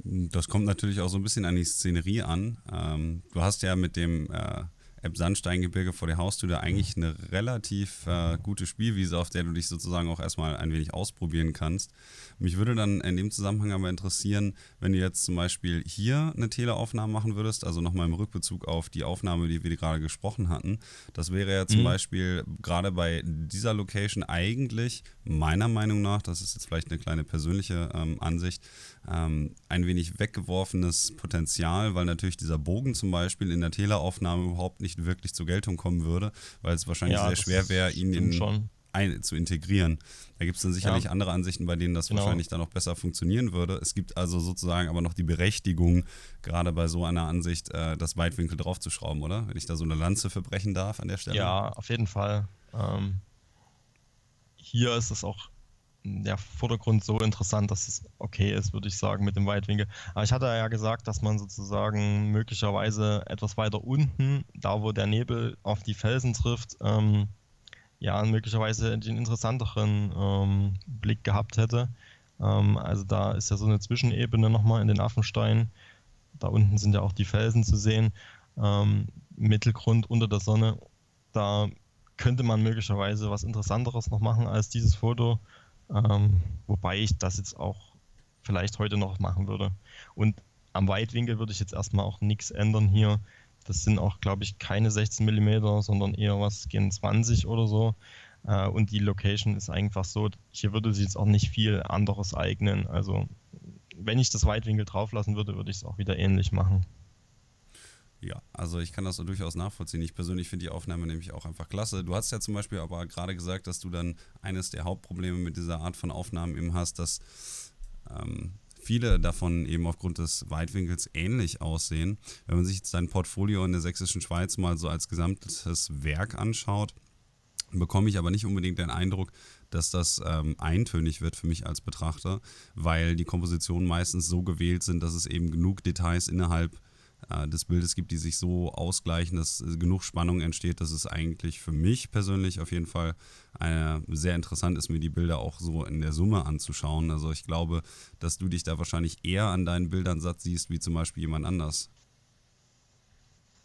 Das kommt natürlich auch so ein bisschen an die Szenerie an. Ähm, du hast ja mit dem äh, Elbsandsteingebirge vor der Haustür da eigentlich eine relativ äh, gute Spielwiese, auf der du dich sozusagen auch erstmal ein wenig ausprobieren kannst. Mich würde dann in dem Zusammenhang aber interessieren, wenn du jetzt zum Beispiel hier eine Teleaufnahme machen würdest, also nochmal im Rückbezug auf die Aufnahme, die wir gerade gesprochen hatten. Das wäre ja zum mhm. Beispiel gerade bei dieser Location eigentlich meiner Meinung nach, das ist jetzt vielleicht eine kleine persönliche ähm, Ansicht, ähm, ein wenig weggeworfenes Potenzial, weil natürlich dieser Bogen zum Beispiel in der Teleaufnahme überhaupt nicht wirklich zur Geltung kommen würde, weil es wahrscheinlich ja, sehr schwer wäre, ihn in, ein, zu integrieren. Da gibt es dann sicherlich ja. andere Ansichten, bei denen das genau. wahrscheinlich dann auch besser funktionieren würde. Es gibt also sozusagen aber noch die Berechtigung, gerade bei so einer Ansicht, äh, das Weitwinkel draufzuschrauben, oder? Wenn ich da so eine Lanze verbrechen darf an der Stelle.
Ja, auf jeden Fall. Ähm, hier ist es auch der Vordergrund so interessant, dass es okay ist, würde ich sagen, mit dem Weitwinkel. Aber ich hatte ja gesagt, dass man sozusagen möglicherweise etwas weiter unten, da wo der Nebel auf die Felsen trifft, ähm, ja, möglicherweise den interessanteren ähm, Blick gehabt hätte. Ähm, also da ist ja so eine Zwischenebene nochmal in den Affenstein. Da unten sind ja auch die Felsen zu sehen. Ähm, Mittelgrund unter der Sonne. Da könnte man möglicherweise was Interessanteres noch machen als dieses Foto. Ähm, wobei ich das jetzt auch vielleicht heute noch machen würde. Und am Weitwinkel würde ich jetzt erstmal auch nichts ändern hier. Das sind auch, glaube ich, keine 16 mm, sondern eher was gegen 20 oder so. Äh, und die Location ist einfach so, hier würde sich jetzt auch nicht viel anderes eignen. Also wenn ich das Weitwinkel drauflassen würde, würde ich es auch wieder ähnlich machen.
Ja, also ich kann das so durchaus nachvollziehen. Ich persönlich finde die Aufnahme nämlich auch einfach klasse. Du hast ja zum Beispiel aber gerade gesagt, dass du dann eines der Hauptprobleme mit dieser Art von Aufnahmen eben hast, dass ähm, viele davon eben aufgrund des Weitwinkels ähnlich aussehen. Wenn man sich jetzt dein Portfolio in der sächsischen Schweiz mal so als gesamtes Werk anschaut, bekomme ich aber nicht unbedingt den Eindruck, dass das ähm, eintönig wird für mich als Betrachter, weil die Kompositionen meistens so gewählt sind, dass es eben genug Details innerhalb äh, des Bildes gibt, die sich so ausgleichen, dass genug Spannung entsteht, dass es eigentlich für mich persönlich auf jeden Fall eine, sehr interessant ist, mir die Bilder auch so in der Summe anzuschauen. Also ich glaube, dass du dich da wahrscheinlich eher an deinen Bildern satt siehst, wie zum Beispiel jemand anders.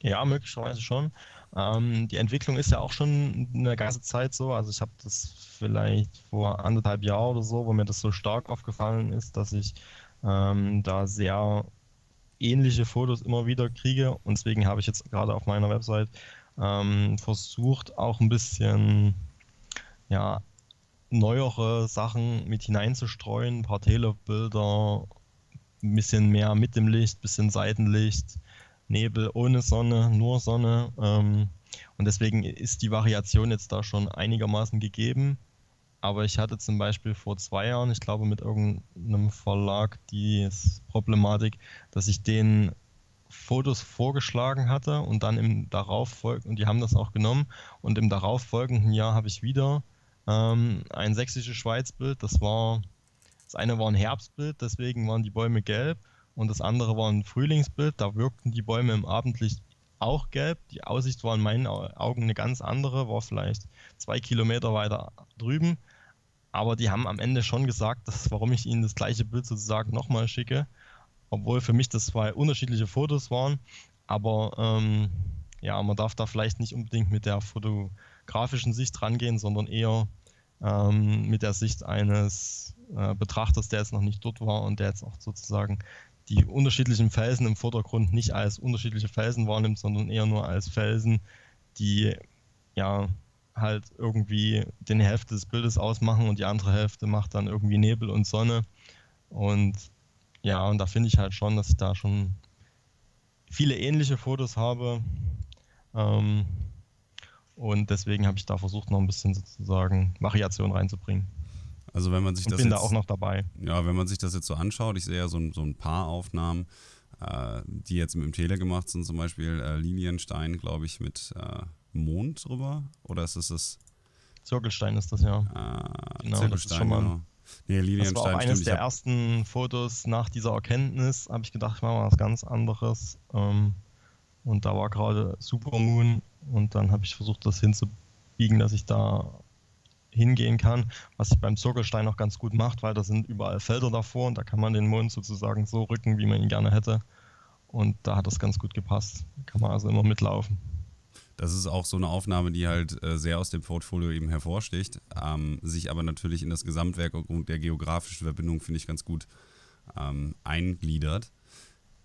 Ja, möglicherweise schon. Ähm, die Entwicklung ist ja auch schon eine ganze Zeit so. Also ich habe das vielleicht vor anderthalb Jahren oder so, wo mir das so stark aufgefallen ist, dass ich ähm, da sehr ähnliche Fotos immer wieder kriege. Und deswegen habe ich jetzt gerade auf meiner Website ähm, versucht, auch ein bisschen ja, neuere Sachen mit hineinzustreuen. Ein paar Telebilder, ein bisschen mehr mit dem Licht, ein bisschen Seitenlicht, Nebel ohne Sonne, nur Sonne. Ähm, und deswegen ist die Variation jetzt da schon einigermaßen gegeben. Aber ich hatte zum Beispiel vor zwei Jahren, ich glaube mit irgendeinem Verlag, die Problematik, dass ich denen Fotos vorgeschlagen hatte und dann im darauffolgenden, und die haben das auch genommen, und im darauffolgenden Jahr habe ich wieder ähm, ein sächsisches Schweizbild. Das war, das eine war ein Herbstbild, deswegen waren die Bäume gelb, und das andere war ein Frühlingsbild. Da wirkten die Bäume im Abendlicht auch gelb. Die Aussicht war in meinen Augen eine ganz andere, war vielleicht zwei Kilometer weiter drüben. Aber die haben am Ende schon gesagt, dass, warum ich ihnen das gleiche Bild sozusagen nochmal schicke. Obwohl für mich das zwei unterschiedliche Fotos waren. Aber ähm, ja, man darf da vielleicht nicht unbedingt mit der fotografischen Sicht rangehen, sondern eher ähm, mit der Sicht eines äh, Betrachters, der jetzt noch nicht dort war und der jetzt auch sozusagen die unterschiedlichen Felsen im Vordergrund nicht als unterschiedliche Felsen wahrnimmt, sondern eher nur als Felsen, die ja halt irgendwie den Hälfte des Bildes ausmachen und die andere Hälfte macht dann irgendwie Nebel und Sonne. Und ja, und da finde ich halt schon, dass ich da schon viele ähnliche Fotos habe. Ähm, und deswegen habe ich da versucht, noch ein bisschen sozusagen Variation reinzubringen.
Also wenn man sich
und
das
bin
jetzt,
da auch noch dabei.
Ja, wenn man sich das jetzt so anschaut, ich sehe ja so, so ein paar Aufnahmen, äh, die jetzt mit dem Tele gemacht sind, zum Beispiel äh, Lilienstein, glaube ich, mit äh, Mond drüber? Oder ist es das?
Zirkelstein ist das ja.
Ah, genau, Zirkelstein, das ist schon mal. Genau. Nee, Lilienstein,
das war auch eines stimmt, der ersten Fotos nach dieser Erkenntnis. Habe ich gedacht, ich mache mal was ganz anderes. Ähm, und da war gerade Supermoon und dann habe ich versucht, das hinzubiegen, dass ich da hingehen kann, was sich beim Zirkelstein auch ganz gut macht, weil da sind überall Felder davor und da kann man den Mond sozusagen so rücken, wie man ihn gerne hätte. Und da hat das ganz gut gepasst. Kann man also immer mitlaufen.
Das ist auch so eine Aufnahme, die halt äh, sehr aus dem Portfolio eben hervorsticht, ähm, sich aber natürlich in das Gesamtwerk und der geografischen Verbindung, finde ich, ganz gut ähm, eingliedert.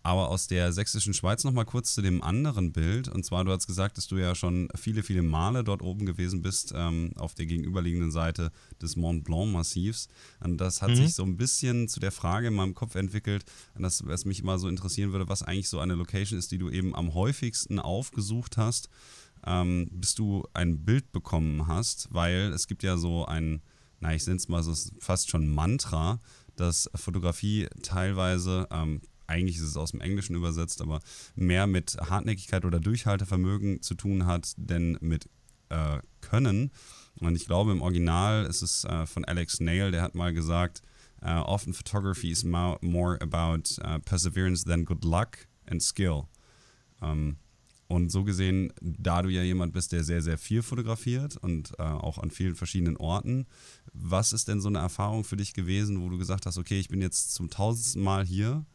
Aber aus der sächsischen Schweiz nochmal kurz zu dem anderen Bild. Und zwar, du hast gesagt, dass du ja schon viele, viele Male dort oben gewesen bist, ähm, auf der gegenüberliegenden Seite des Mont Blanc Massivs. Und das hat mhm. sich so ein bisschen zu der Frage in meinem Kopf entwickelt, dass was mich immer so interessieren würde, was eigentlich so eine Location ist, die du eben am häufigsten aufgesucht hast, ähm, bis du ein Bild bekommen hast, weil es gibt ja so ein, na, ich nenne es mal so fast schon Mantra, dass Fotografie teilweise ähm, eigentlich ist es aus dem Englischen übersetzt, aber mehr mit Hartnäckigkeit oder Durchhaltevermögen zu tun hat, denn mit äh, Können. Und ich glaube, im Original ist es äh, von Alex Nail, der hat mal gesagt, uh, often photography is more about uh, perseverance than good luck and skill. Ähm, und so gesehen, da du ja jemand bist, der sehr, sehr viel fotografiert und äh, auch an vielen verschiedenen Orten, was ist denn so eine Erfahrung für dich gewesen, wo du gesagt hast, okay, ich bin jetzt zum tausendsten Mal hier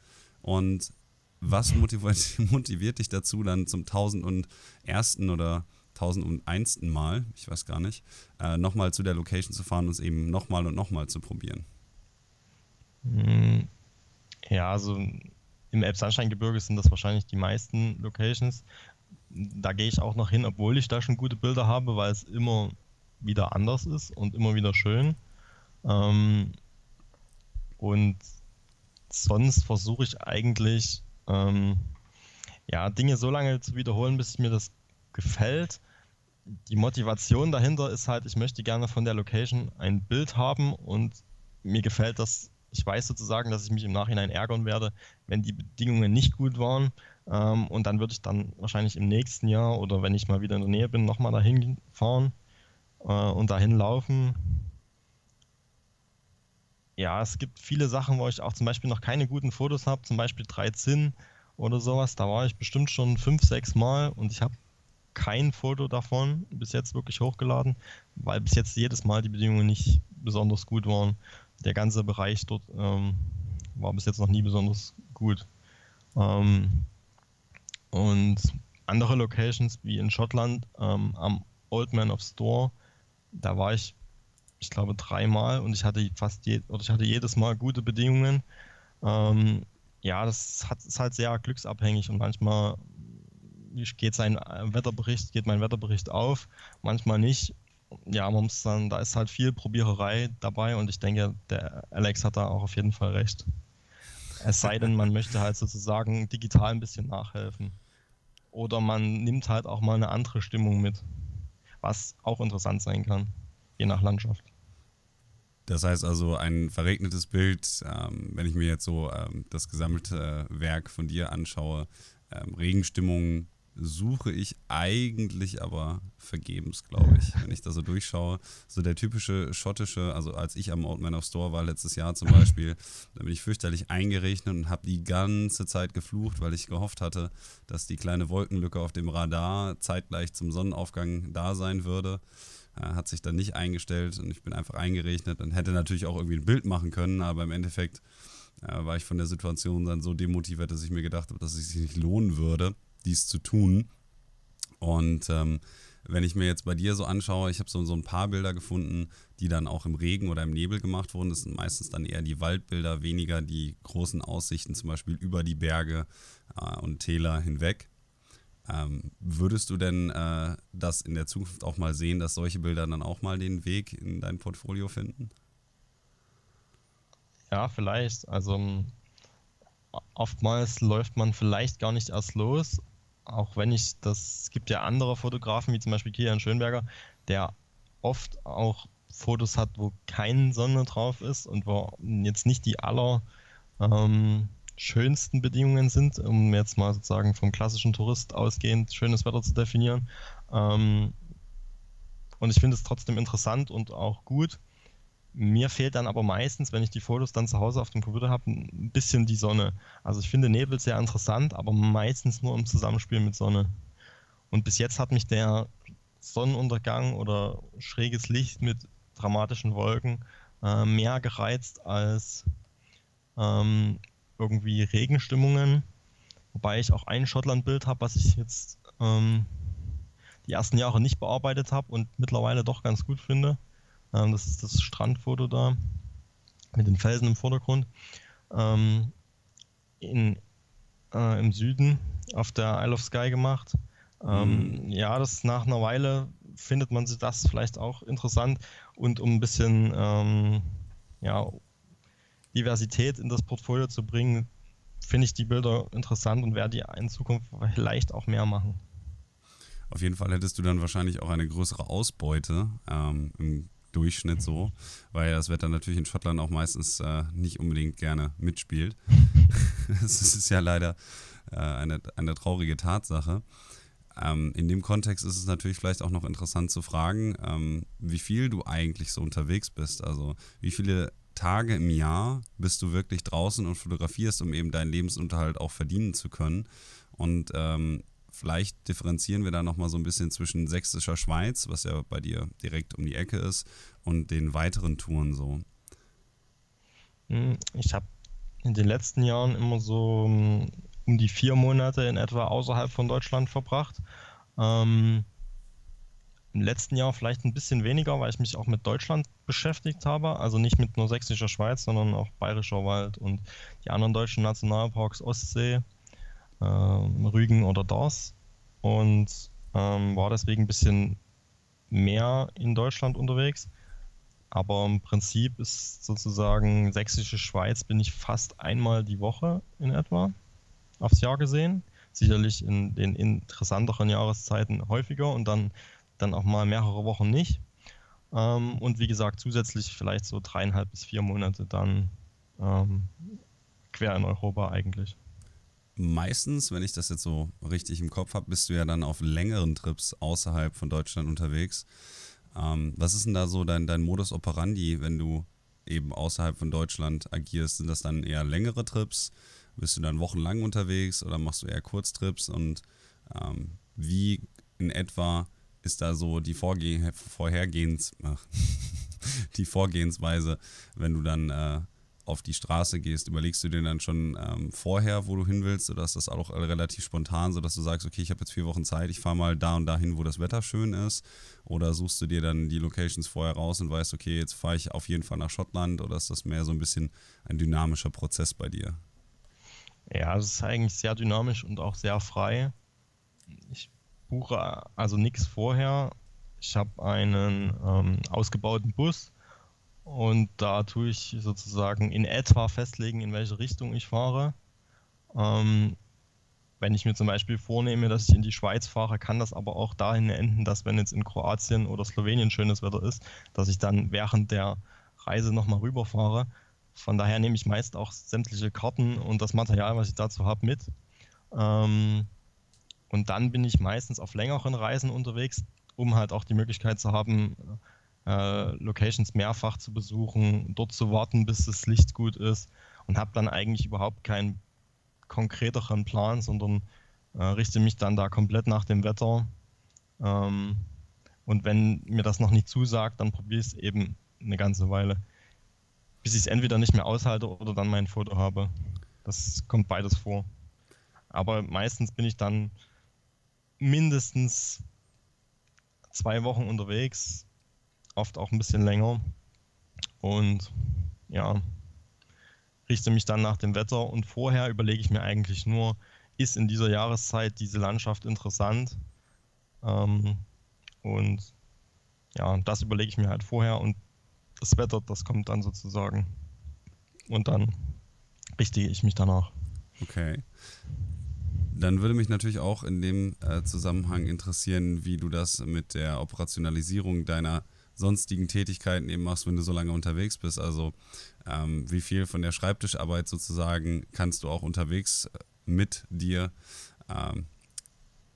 und was motiviert, motiviert dich dazu, dann zum tausend und ersten oder tausend und einsten Mal, ich weiß gar nicht, äh, nochmal zu der Location zu fahren und es eben nochmal und nochmal zu probieren?
Hm, ja, also im Elbsandsteingebirge sind das wahrscheinlich die meisten Locations. Da gehe ich auch noch hin, obwohl ich da schon gute Bilder habe, weil es immer wieder anders ist und immer wieder schön. Ähm, und sonst versuche ich eigentlich, ähm, ja, Dinge so lange zu wiederholen, bis mir das gefällt. Die Motivation dahinter ist halt, ich möchte gerne von der Location ein Bild haben und mir gefällt das. Ich weiß sozusagen, dass ich mich im Nachhinein ärgern werde, wenn die Bedingungen nicht gut waren. Ähm, und dann würde ich dann wahrscheinlich im nächsten Jahr oder wenn ich mal wieder in der Nähe bin, nochmal dahin fahren äh, und dahin laufen ja, es gibt viele Sachen, wo ich auch zum Beispiel noch keine guten Fotos habe, zum Beispiel 3 Zinn oder sowas. Da war ich bestimmt schon fünf, sechs Mal und ich habe kein Foto davon bis jetzt wirklich hochgeladen, weil bis jetzt jedes Mal die Bedingungen nicht besonders gut waren. Der ganze Bereich dort ähm, war bis jetzt noch nie besonders gut. Ähm, und andere Locations wie in Schottland ähm, am Old Man of Store, da war ich ich glaube, dreimal und ich hatte fast je, oder ich hatte jedes Mal gute Bedingungen. Ähm, ja, das hat, ist halt sehr glücksabhängig und manchmal geht sein Wetterbericht, geht mein Wetterbericht auf, manchmal nicht. Ja, man muss dann, da ist halt viel Probiererei dabei und ich denke, der Alex hat da auch auf jeden Fall recht. Es sei denn, man möchte halt sozusagen digital ein bisschen nachhelfen. Oder man nimmt halt auch mal eine andere Stimmung mit, was auch interessant sein kann, je nach Landschaft.
Das heißt also, ein verregnetes Bild, ähm, wenn ich mir jetzt so ähm, das gesammelte Werk von dir anschaue, ähm, Regenstimmung suche ich eigentlich aber vergebens, glaube ich, wenn ich da so durchschaue. So der typische schottische, also als ich am Old Man of Store war letztes Jahr zum Beispiel, da bin ich fürchterlich eingerechnet und habe die ganze Zeit geflucht, weil ich gehofft hatte, dass die kleine Wolkenlücke auf dem Radar zeitgleich zum Sonnenaufgang da sein würde. Äh, hat sich dann nicht eingestellt und ich bin einfach eingerechnet und hätte natürlich auch irgendwie ein Bild machen können, aber im Endeffekt äh, war ich von der Situation dann so demotiviert, dass ich mir gedacht habe, dass es sich nicht lohnen würde, dies zu tun. Und ähm, wenn ich mir jetzt bei dir so anschaue, ich habe so, so ein paar Bilder gefunden, die dann auch im Regen oder im Nebel gemacht wurden. Das sind meistens dann eher die Waldbilder, weniger die großen Aussichten, zum Beispiel über die Berge äh, und Täler hinweg. Ähm, würdest du denn äh, das in der Zukunft auch mal sehen, dass solche Bilder dann auch mal den Weg in dein Portfolio finden?
Ja, vielleicht. Also oftmals läuft man vielleicht gar nicht erst los, auch wenn ich das, es gibt ja andere Fotografen, wie zum Beispiel Kilian Schönberger, der oft auch Fotos hat, wo keine Sonne drauf ist und wo jetzt nicht die aller ähm, schönsten Bedingungen sind, um jetzt mal sozusagen vom klassischen Tourist ausgehend schönes Wetter zu definieren. Ähm, und ich finde es trotzdem interessant und auch gut. Mir fehlt dann aber meistens, wenn ich die Fotos dann zu Hause auf dem Computer habe, ein bisschen die Sonne. Also ich finde Nebel sehr interessant, aber meistens nur im Zusammenspiel mit Sonne. Und bis jetzt hat mich der Sonnenuntergang oder schräges Licht mit dramatischen Wolken äh, mehr gereizt als ähm, irgendwie Regenstimmungen. Wobei ich auch ein Schottland-Bild habe, was ich jetzt ähm, die ersten Jahre nicht bearbeitet habe und mittlerweile doch ganz gut finde. Ähm, das ist das Strandfoto da mit den Felsen im Vordergrund. Ähm, in, äh, Im Süden auf der Isle of Skye gemacht. Ähm, mhm. Ja, das nach einer Weile findet man sich das vielleicht auch interessant und um ein bisschen ähm, ja, Diversität in das Portfolio zu bringen, finde ich die Bilder interessant und werde die in Zukunft vielleicht auch mehr machen.
Auf jeden Fall hättest du dann wahrscheinlich auch eine größere Ausbeute ähm, im Durchschnitt so, weil das Wetter natürlich in Schottland auch meistens äh, nicht unbedingt gerne mitspielt. das ist ja leider äh, eine, eine traurige Tatsache. Ähm, in dem Kontext ist es natürlich vielleicht auch noch interessant zu fragen, ähm, wie viel du eigentlich so unterwegs bist. Also wie viele Tage im Jahr bist du wirklich draußen und fotografierst, um eben deinen Lebensunterhalt auch verdienen zu können. Und ähm, vielleicht differenzieren wir da nochmal so ein bisschen zwischen sächsischer Schweiz, was ja bei dir direkt um die Ecke ist, und den weiteren Touren so.
Hm, ich habe in den letzten Jahren immer so hm, um die vier Monate in etwa außerhalb von Deutschland verbracht. Ähm, Im letzten Jahr vielleicht ein bisschen weniger, weil ich mich auch mit Deutschland beschäftigt habe. Also nicht mit nur sächsischer Schweiz, sondern auch bayerischer Wald und die anderen deutschen Nationalparks, Ostsee, Rügen oder Dars. Und ähm, war deswegen ein bisschen mehr in Deutschland unterwegs. Aber im Prinzip ist sozusagen sächsische Schweiz bin ich fast einmal die Woche in etwa aufs Jahr gesehen. Sicherlich in den interessanteren Jahreszeiten häufiger und dann, dann auch mal mehrere Wochen nicht. Ähm, und wie gesagt, zusätzlich vielleicht so dreieinhalb bis vier Monate dann ähm, quer in Europa eigentlich.
Meistens, wenn ich das jetzt so richtig im Kopf habe, bist du ja dann auf längeren Trips außerhalb von Deutschland unterwegs. Ähm, was ist denn da so dein, dein Modus operandi, wenn du eben außerhalb von Deutschland agierst? Sind das dann eher längere Trips? Bist du dann wochenlang unterwegs oder machst du eher Kurztrips? Und ähm, wie in etwa ist da so die Vorge Vorhergehens ach, die Vorgehensweise, wenn du dann äh, auf die Straße gehst, überlegst du dir dann schon ähm, vorher, wo du hin willst, oder ist das auch relativ spontan, sodass du sagst, okay, ich habe jetzt vier Wochen Zeit, ich fahre mal da und dahin, wo das Wetter schön ist, oder suchst du dir dann die Locations vorher raus und weißt, okay, jetzt fahre ich auf jeden Fall nach Schottland, oder ist das mehr so ein bisschen ein dynamischer Prozess bei dir?
Ja, es ist eigentlich sehr dynamisch und auch sehr frei. Ich buche also nichts vorher. Ich habe einen ähm, ausgebauten Bus und da tue ich sozusagen in etwa festlegen, in welche Richtung ich fahre. Ähm, wenn ich mir zum Beispiel vornehme, dass ich in die Schweiz fahre, kann das aber auch dahin enden, dass wenn jetzt in Kroatien oder Slowenien schönes Wetter ist, dass ich dann während der Reise nochmal rüberfahre. Von daher nehme ich meist auch sämtliche Karten und das Material, was ich dazu habe, mit. Ähm, und dann bin ich meistens auf längeren Reisen unterwegs, um halt auch die Möglichkeit zu haben, äh, Locations mehrfach zu besuchen, dort zu warten, bis das Licht gut ist und habe dann eigentlich überhaupt keinen konkreteren Plan, sondern äh, richte mich dann da komplett nach dem Wetter. Ähm, und wenn mir das noch nicht zusagt, dann probiere ich es eben eine ganze Weile bis ich es entweder nicht mehr aushalte oder dann mein Foto habe. Das kommt beides vor. Aber meistens bin ich dann mindestens zwei Wochen unterwegs, oft auch ein bisschen länger. Und ja, richte mich dann nach dem Wetter und vorher überlege ich mir eigentlich nur, ist in dieser Jahreszeit diese Landschaft interessant? Ähm, und ja, das überlege ich mir halt vorher und das Wetter, das kommt dann sozusagen. Und dann richtige ich mich danach.
Okay. Dann würde mich natürlich auch in dem äh, Zusammenhang interessieren, wie du das mit der Operationalisierung deiner sonstigen Tätigkeiten eben machst, wenn du so lange unterwegs bist. Also ähm, wie viel von der Schreibtischarbeit sozusagen kannst du auch unterwegs äh, mit dir ähm,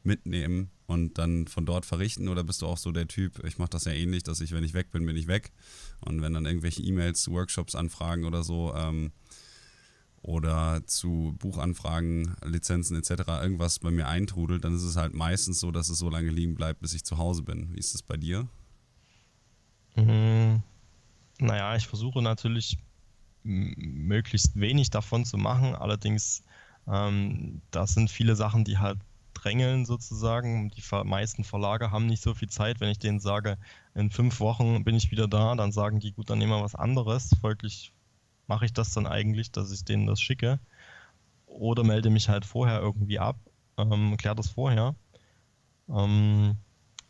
mitnehmen und dann von dort verrichten? Oder bist du auch so der Typ, ich mache das ja ähnlich, dass ich, wenn ich weg bin, bin ich weg. Und wenn dann irgendwelche E-Mails, Workshops anfragen oder so, ähm, oder zu Buchanfragen, Lizenzen etc. irgendwas bei mir eintrudelt, dann ist es halt meistens so, dass es so lange liegen bleibt, bis ich zu Hause bin. Wie ist das bei dir?
Mhm. Naja, ich versuche natürlich möglichst wenig davon zu machen. Allerdings, ähm, da sind viele Sachen, die halt drängeln sozusagen. Die meisten Verlage haben nicht so viel Zeit. Wenn ich denen sage, in fünf Wochen bin ich wieder da, dann sagen die, gut, dann nehmen wir was anderes. Folglich mache ich das dann eigentlich, dass ich denen das schicke. Oder melde mich halt vorher irgendwie ab, ähm, kläre das vorher. Ähm,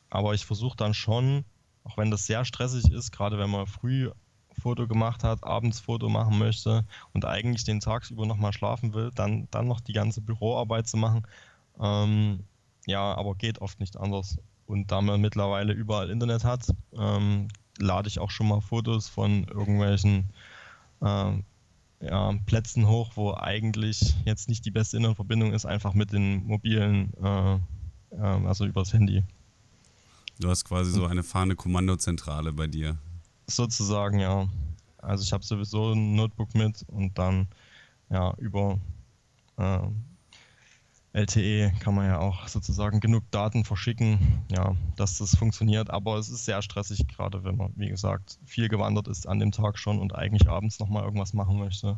aber ich versuche dann schon, auch wenn das sehr stressig ist, gerade wenn man früh Foto gemacht hat, abends Foto machen möchte und eigentlich den tagsüber nochmal schlafen will, dann, dann noch die ganze Büroarbeit zu machen. Ähm, ja, aber geht oft nicht anders. Und da man mittlerweile überall Internet hat, ähm, lade ich auch schon mal Fotos von irgendwelchen äh, ja, Plätzen hoch, wo eigentlich jetzt nicht die beste Internetverbindung ist, einfach mit den mobilen, äh, äh, also übers Handy.
Du hast quasi so eine fahrende Kommandozentrale bei dir.
Sozusagen, ja. Also ich habe sowieso ein Notebook mit und dann ja über äh, LTE kann man ja auch sozusagen genug Daten verschicken, ja, dass das funktioniert. Aber es ist sehr stressig, gerade wenn man, wie gesagt, viel gewandert ist an dem Tag schon und eigentlich abends nochmal irgendwas machen möchte.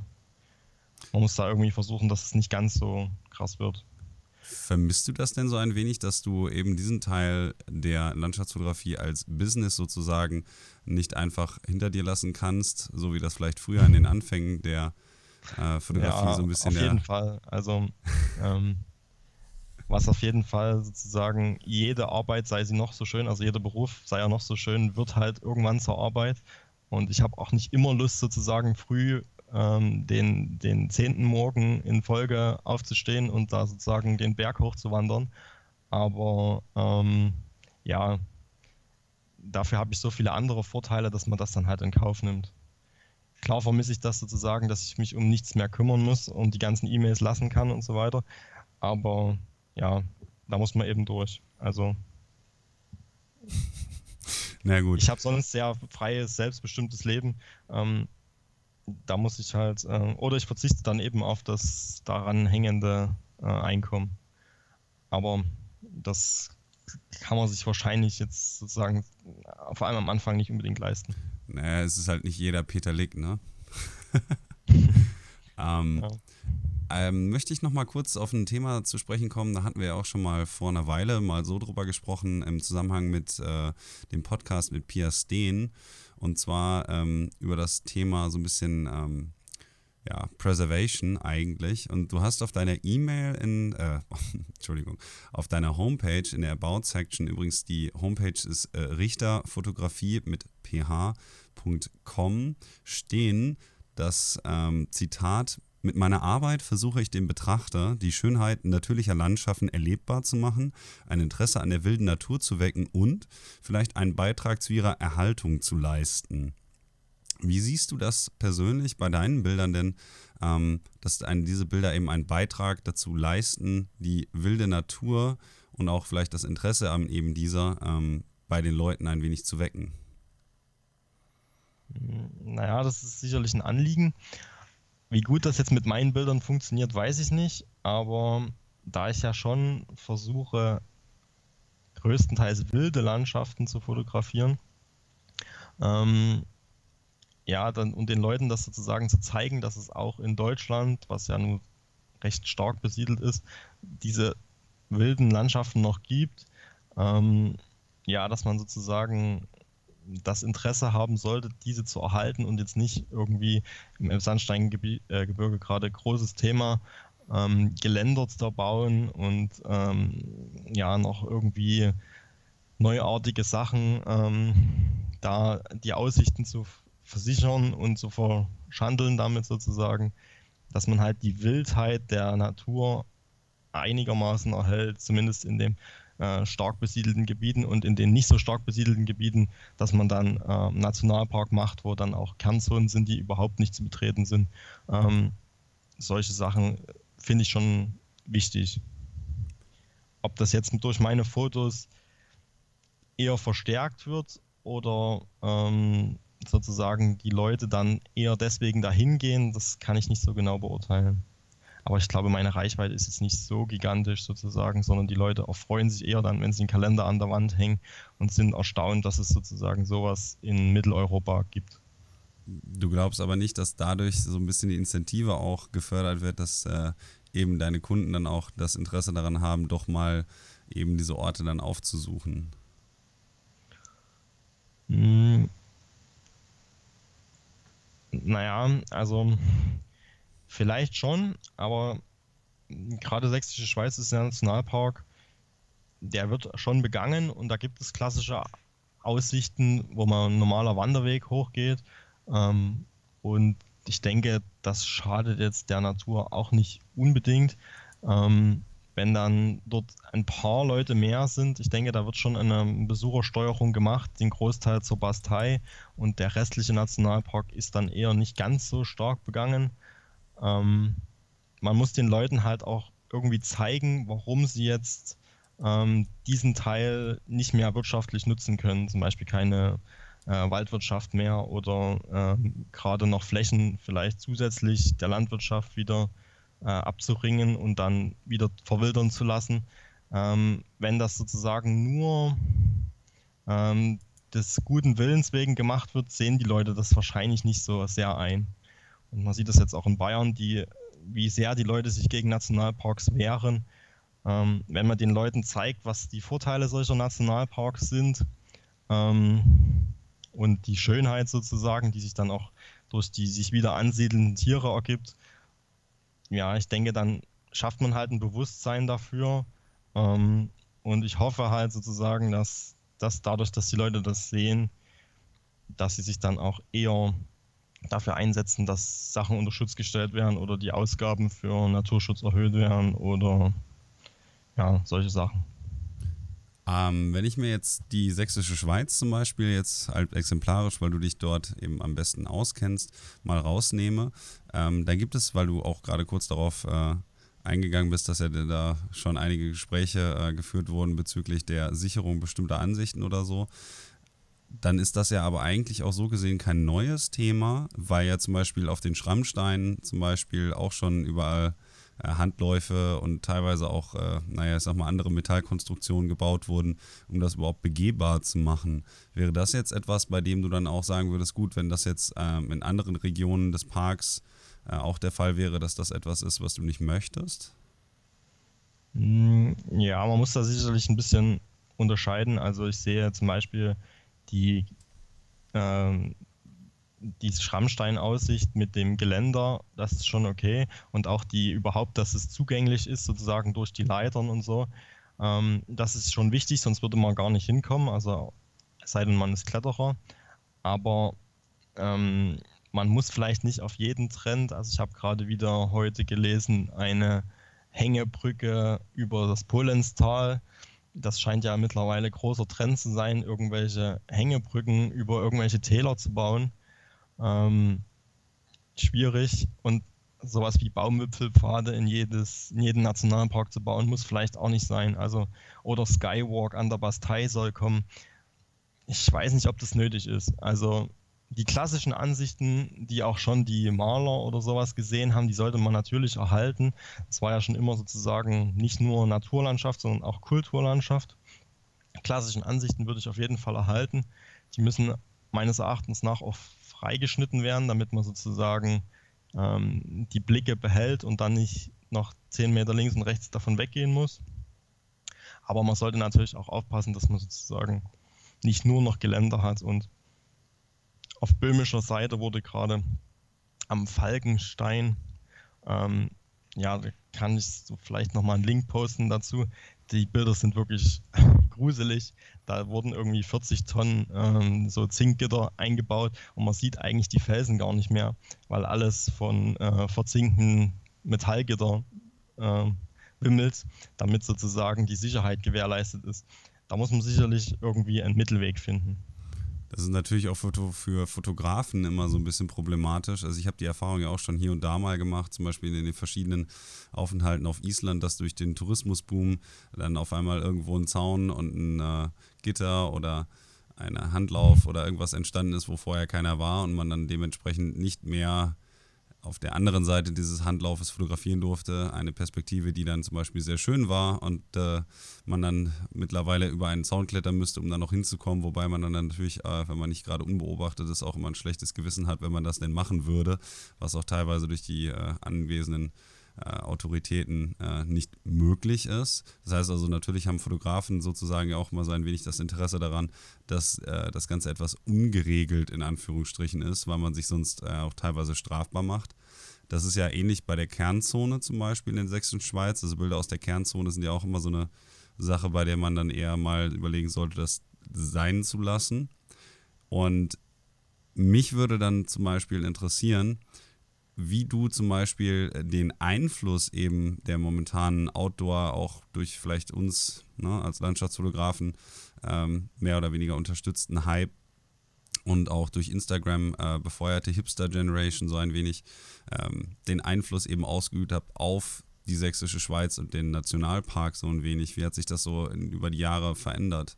Man muss da irgendwie versuchen, dass es nicht ganz so krass wird.
Vermisst du das denn so ein wenig, dass du eben diesen Teil der Landschaftsfotografie als Business sozusagen nicht einfach hinter dir lassen kannst, so wie das vielleicht früher in den Anfängen der äh, Fotografie
ja,
so ein bisschen.
Auf jeden Fall. Also ähm, was auf jeden Fall sozusagen jede Arbeit, sei sie noch so schön, also jeder Beruf sei ja noch so schön, wird halt irgendwann zur Arbeit. Und ich habe auch nicht immer Lust, sozusagen früh ähm, den, den zehnten Morgen in Folge aufzustehen und da sozusagen den Berg hochzuwandern. Aber ähm, ja, dafür habe ich so viele andere Vorteile, dass man das dann halt in Kauf nimmt. Klar vermisse ich das sozusagen, dass ich mich um nichts mehr kümmern muss und die ganzen E-Mails lassen kann und so weiter. Aber ja, da muss man eben durch. Also.
Na gut.
Ich habe sonst sehr freies, selbstbestimmtes Leben. Ähm, da muss ich halt, äh, oder ich verzichte dann eben auf das daran hängende äh, Einkommen. Aber das kann man sich wahrscheinlich jetzt sozusagen vor allem am Anfang nicht unbedingt leisten.
Naja, es ist halt nicht jeder Peter Lick, ne? ähm, ja. Ähm, möchte ich noch mal kurz auf ein Thema zu sprechen kommen. Da hatten wir ja auch schon mal vor einer Weile mal so drüber gesprochen im Zusammenhang mit äh, dem Podcast mit Pia Steen. Und zwar ähm, über das Thema so ein bisschen ähm, ja, Preservation eigentlich. Und du hast auf deiner E-Mail in, äh, Entschuldigung, auf deiner Homepage in der About Section, übrigens die Homepage ist äh, richterfotografie mit ph.com, stehen das ähm, Zitat mit meiner Arbeit versuche ich dem Betrachter, die Schönheit natürlicher Landschaften erlebbar zu machen, ein Interesse an der wilden Natur zu wecken und vielleicht einen Beitrag zu ihrer Erhaltung zu leisten. Wie siehst du das persönlich bei deinen Bildern denn, ähm, dass ein, diese Bilder eben einen Beitrag dazu leisten, die wilde Natur und auch vielleicht das Interesse an eben dieser ähm, bei den Leuten ein wenig zu wecken?
Naja, das ist sicherlich ein Anliegen. Wie gut das jetzt mit meinen Bildern funktioniert, weiß ich nicht, aber da ich ja schon versuche, größtenteils wilde Landschaften zu fotografieren, ähm, ja, dann, und den Leuten das sozusagen zu zeigen, dass es auch in Deutschland, was ja nun recht stark besiedelt ist, diese wilden Landschaften noch gibt. Ähm, ja, dass man sozusagen das Interesse haben sollte, diese zu erhalten und jetzt nicht irgendwie im Sandsteingebirge äh, gerade großes Thema ähm, Geländer zu bauen und ähm, ja noch irgendwie neuartige Sachen ähm, da die Aussichten zu versichern und zu verschandeln damit sozusagen, dass man halt die Wildheit der Natur einigermaßen erhält, zumindest in dem äh, stark besiedelten Gebieten und in den nicht so stark besiedelten Gebieten, dass man dann äh, Nationalpark macht, wo dann auch Kernzonen sind, die überhaupt nicht zu betreten sind. Ähm, solche Sachen finde ich schon wichtig. Ob das jetzt durch meine Fotos eher verstärkt wird oder ähm, sozusagen die Leute dann eher deswegen dahin gehen, das kann ich nicht so genau beurteilen. Aber ich glaube, meine Reichweite ist jetzt nicht so gigantisch sozusagen, sondern die Leute erfreuen sich eher dann, wenn sie einen Kalender an der Wand hängen und sind erstaunt, dass es sozusagen sowas in Mitteleuropa gibt.
Du glaubst aber nicht, dass dadurch so ein bisschen die Incentive auch gefördert wird, dass äh, eben deine Kunden dann auch das Interesse daran haben, doch mal eben diese Orte dann aufzusuchen?
Hm. Naja, also vielleicht schon, aber gerade Sächsische Schweiz ist ein Nationalpark, der wird schon begangen und da gibt es klassische Aussichten, wo man ein normaler Wanderweg hochgeht. Ähm, und ich denke, das schadet jetzt der Natur auch nicht unbedingt. Ähm, wenn dann dort ein paar Leute mehr sind, ich denke, da wird schon eine Besuchersteuerung gemacht, den Großteil zur Bastei und der restliche Nationalpark ist dann eher nicht ganz so stark begangen. Ähm, man muss den Leuten halt auch irgendwie zeigen, warum sie jetzt ähm, diesen Teil nicht mehr wirtschaftlich nutzen können, zum Beispiel keine äh, Waldwirtschaft mehr oder äh, gerade noch Flächen vielleicht zusätzlich der Landwirtschaft wieder äh, abzuringen und dann wieder verwildern zu lassen. Ähm, wenn das sozusagen nur ähm, des guten Willens wegen gemacht wird, sehen die Leute das wahrscheinlich nicht so sehr ein. Und man sieht das jetzt auch in Bayern, die, wie sehr die Leute sich gegen Nationalparks wehren. Ähm, wenn man den Leuten zeigt, was die Vorteile solcher Nationalparks sind ähm, und die Schönheit sozusagen, die sich dann auch durch die sich wieder ansiedelnden Tiere ergibt, ja, ich denke, dann schafft man halt ein Bewusstsein dafür. Ähm, und ich hoffe halt sozusagen, dass, dass dadurch, dass die Leute das sehen, dass sie sich dann auch eher dafür einsetzen, dass Sachen unter Schutz gestellt werden oder die Ausgaben für Naturschutz erhöht werden oder ja, solche Sachen.
Ähm, wenn ich mir jetzt die sächsische Schweiz zum Beispiel jetzt halt exemplarisch, weil du dich dort eben am besten auskennst, mal rausnehme, ähm, da gibt es, weil du auch gerade kurz darauf äh, eingegangen bist, dass ja da schon einige Gespräche äh, geführt wurden bezüglich der Sicherung bestimmter Ansichten oder so. Dann ist das ja aber eigentlich auch so gesehen kein neues Thema, weil ja zum Beispiel auf den Schrammsteinen zum Beispiel auch schon überall äh, Handläufe und teilweise auch, äh, naja, ich sag mal, andere Metallkonstruktionen gebaut wurden, um das überhaupt begehbar zu machen. Wäre das jetzt etwas, bei dem du dann auch sagen würdest, gut, wenn das jetzt ähm, in anderen Regionen des Parks äh, auch der Fall wäre, dass das etwas ist, was du nicht möchtest?
Hm, ja, man muss da sicherlich ein bisschen unterscheiden. Also ich sehe zum Beispiel die ähm, die Schrammsteinaussicht mit dem Geländer, das ist schon okay. Und auch die überhaupt, dass es zugänglich ist, sozusagen durch die Leitern und so. Ähm, das ist schon wichtig, sonst würde man gar nicht hinkommen. Also es sei denn, man ist Kletterer. Aber ähm, man muss vielleicht nicht auf jeden Trend, also ich habe gerade wieder heute gelesen, eine Hängebrücke über das Polenstal. Das scheint ja mittlerweile großer Trend zu sein, irgendwelche Hängebrücken über irgendwelche Täler zu bauen ähm, schwierig und sowas wie Baumwipfelpfade in, jedes, in jeden Nationalpark zu bauen, muss vielleicht auch nicht sein. Also, oder Skywalk an der Bastei soll kommen. Ich weiß nicht, ob das nötig ist. Also, die klassischen Ansichten, die auch schon die Maler oder sowas gesehen haben, die sollte man natürlich erhalten. Es war ja schon immer sozusagen nicht nur Naturlandschaft, sondern auch Kulturlandschaft. Klassischen Ansichten würde ich auf jeden Fall erhalten. Die müssen meines Erachtens nach auch freigeschnitten werden, damit man sozusagen ähm, die Blicke behält und dann nicht noch 10 Meter links und rechts davon weggehen muss. Aber man sollte natürlich auch aufpassen, dass man sozusagen nicht nur noch Geländer hat. Und auf böhmischer Seite wurde gerade am Falkenstein, ähm, ja, da kann ich so vielleicht nochmal einen Link posten dazu. Die Bilder sind wirklich gruselig. Da wurden irgendwie 40 Tonnen ähm, so Zinkgitter eingebaut und man sieht eigentlich die Felsen gar nicht mehr, weil alles von äh, verzinkten Metallgitter äh, wimmelt, damit sozusagen die Sicherheit gewährleistet ist. Da muss man sicherlich irgendwie einen Mittelweg finden.
Das ist natürlich auch für, Fotografen immer so ein bisschen problematisch. Also ich habe die Erfahrung ja auch schon hier und da mal gemacht, zum Beispiel in den verschiedenen Aufenthalten auf Island, dass durch den Tourismusboom dann auf einmal irgendwo ein Zaun und ein äh, Gitter oder ein Handlauf oder irgendwas entstanden ist, wo vorher keiner war und man dann dementsprechend nicht mehr auf der anderen Seite dieses Handlaufes fotografieren durfte. Eine Perspektive, die dann zum Beispiel sehr schön war und äh, man dann mittlerweile über einen Zaun klettern müsste, um da noch hinzukommen. Wobei man dann natürlich, äh, wenn man nicht gerade unbeobachtet ist, auch immer ein schlechtes Gewissen hat, wenn man das denn machen würde, was auch teilweise durch die äh, anwesenden Autoritäten äh, nicht möglich ist. Das heißt also, natürlich haben Fotografen sozusagen auch mal so ein wenig das Interesse daran, dass äh, das Ganze etwas ungeregelt in Anführungsstrichen ist, weil man sich sonst äh, auch teilweise strafbar macht. Das ist ja ähnlich bei der Kernzone zum Beispiel in der sächsischen Schweiz. Also Bilder aus der Kernzone sind ja auch immer so eine Sache, bei der man dann eher mal überlegen sollte, das sein zu lassen. Und mich würde dann zum Beispiel interessieren, wie du zum Beispiel äh, den Einfluss eben der momentanen Outdoor auch durch vielleicht uns ne, als Landschaftsfotografen ähm, mehr oder weniger unterstützten Hype und auch durch Instagram äh, befeuerte Hipster-Generation so ein wenig ähm, den Einfluss eben ausgeübt habe auf die sächsische Schweiz und den Nationalpark so ein wenig. Wie hat sich das so in, über die Jahre verändert?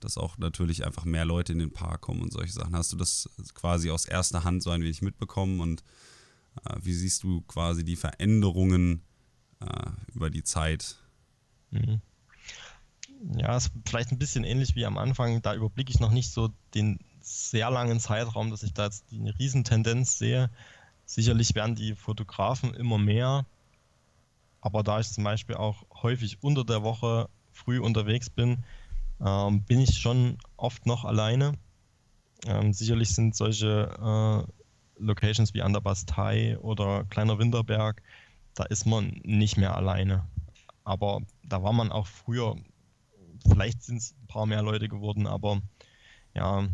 Dass auch natürlich einfach mehr Leute in den Park kommen und solche Sachen. Hast du das quasi aus erster Hand so ein wenig mitbekommen und wie siehst du quasi die Veränderungen äh, über die Zeit?
Mhm. Ja, ist vielleicht ein bisschen ähnlich wie am Anfang. Da überblicke ich noch nicht so den sehr langen Zeitraum, dass ich da jetzt eine Riesentendenz sehe. Sicherlich werden die Fotografen immer mehr, aber da ich zum Beispiel auch häufig unter der Woche früh unterwegs bin, ähm, bin ich schon oft noch alleine. Ähm, sicherlich sind solche äh, Locations wie an der Bastei oder Kleiner Winterberg, da ist man nicht mehr alleine. Aber da war man auch früher, vielleicht sind es ein paar mehr Leute geworden, aber ja,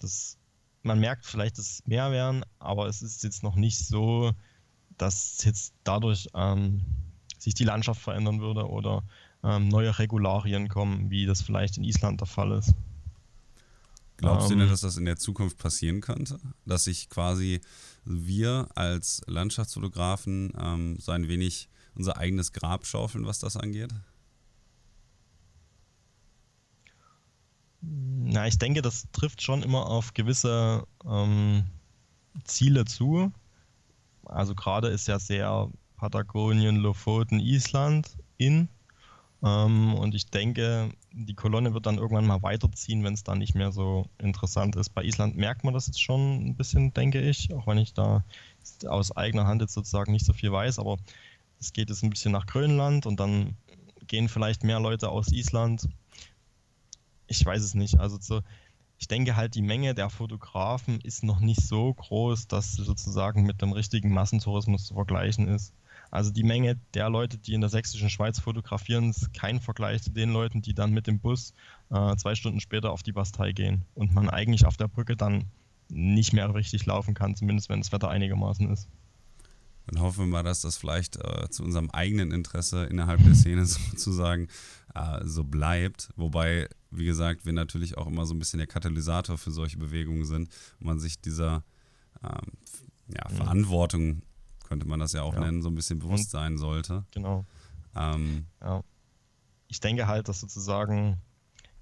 das, man merkt vielleicht, dass es mehr werden, aber es ist jetzt noch nicht so, dass jetzt dadurch ähm, sich die Landschaft verändern würde oder ähm, neue Regularien kommen, wie das vielleicht in Island der Fall ist.
Glaubst ähm, du denn, dass das in der Zukunft passieren könnte? Dass sich quasi wir als Landschaftsfotografen ähm, so ein wenig unser eigenes Grab schaufeln, was das angeht?
Na, ich denke, das trifft schon immer auf gewisse ähm, Ziele zu. Also gerade ist ja sehr Patagonien, Lofoten, Island in. Ähm, und ich denke, die Kolonne wird dann irgendwann mal weiterziehen, wenn es dann nicht mehr so interessant ist. Bei Island merkt man das jetzt schon ein bisschen, denke ich, auch wenn ich da aus eigener Hand jetzt sozusagen nicht so viel weiß, aber es geht jetzt ein bisschen nach Grönland und dann gehen vielleicht mehr Leute aus Island. Ich weiß es nicht. Also so, ich denke halt, die Menge der Fotografen ist noch nicht so groß, dass sie sozusagen mit dem richtigen Massentourismus zu vergleichen ist. Also die Menge der Leute, die in der sächsischen Schweiz fotografieren, ist kein Vergleich zu den Leuten, die dann mit dem Bus äh, zwei Stunden später auf die Bastei gehen und man eigentlich auf der Brücke dann nicht mehr richtig laufen kann, zumindest wenn das Wetter einigermaßen ist.
Dann hoffen wir mal, dass das vielleicht äh, zu unserem eigenen Interesse innerhalb der Szene sozusagen äh, so bleibt. Wobei, wie gesagt, wir natürlich auch immer so ein bisschen der Katalysator für solche Bewegungen sind und man sich dieser ähm, ja, mhm. Verantwortung könnte man das ja auch ja. nennen, so ein bisschen bewusst sein sollte.
Genau. Ähm, ja. Ich denke halt, dass sozusagen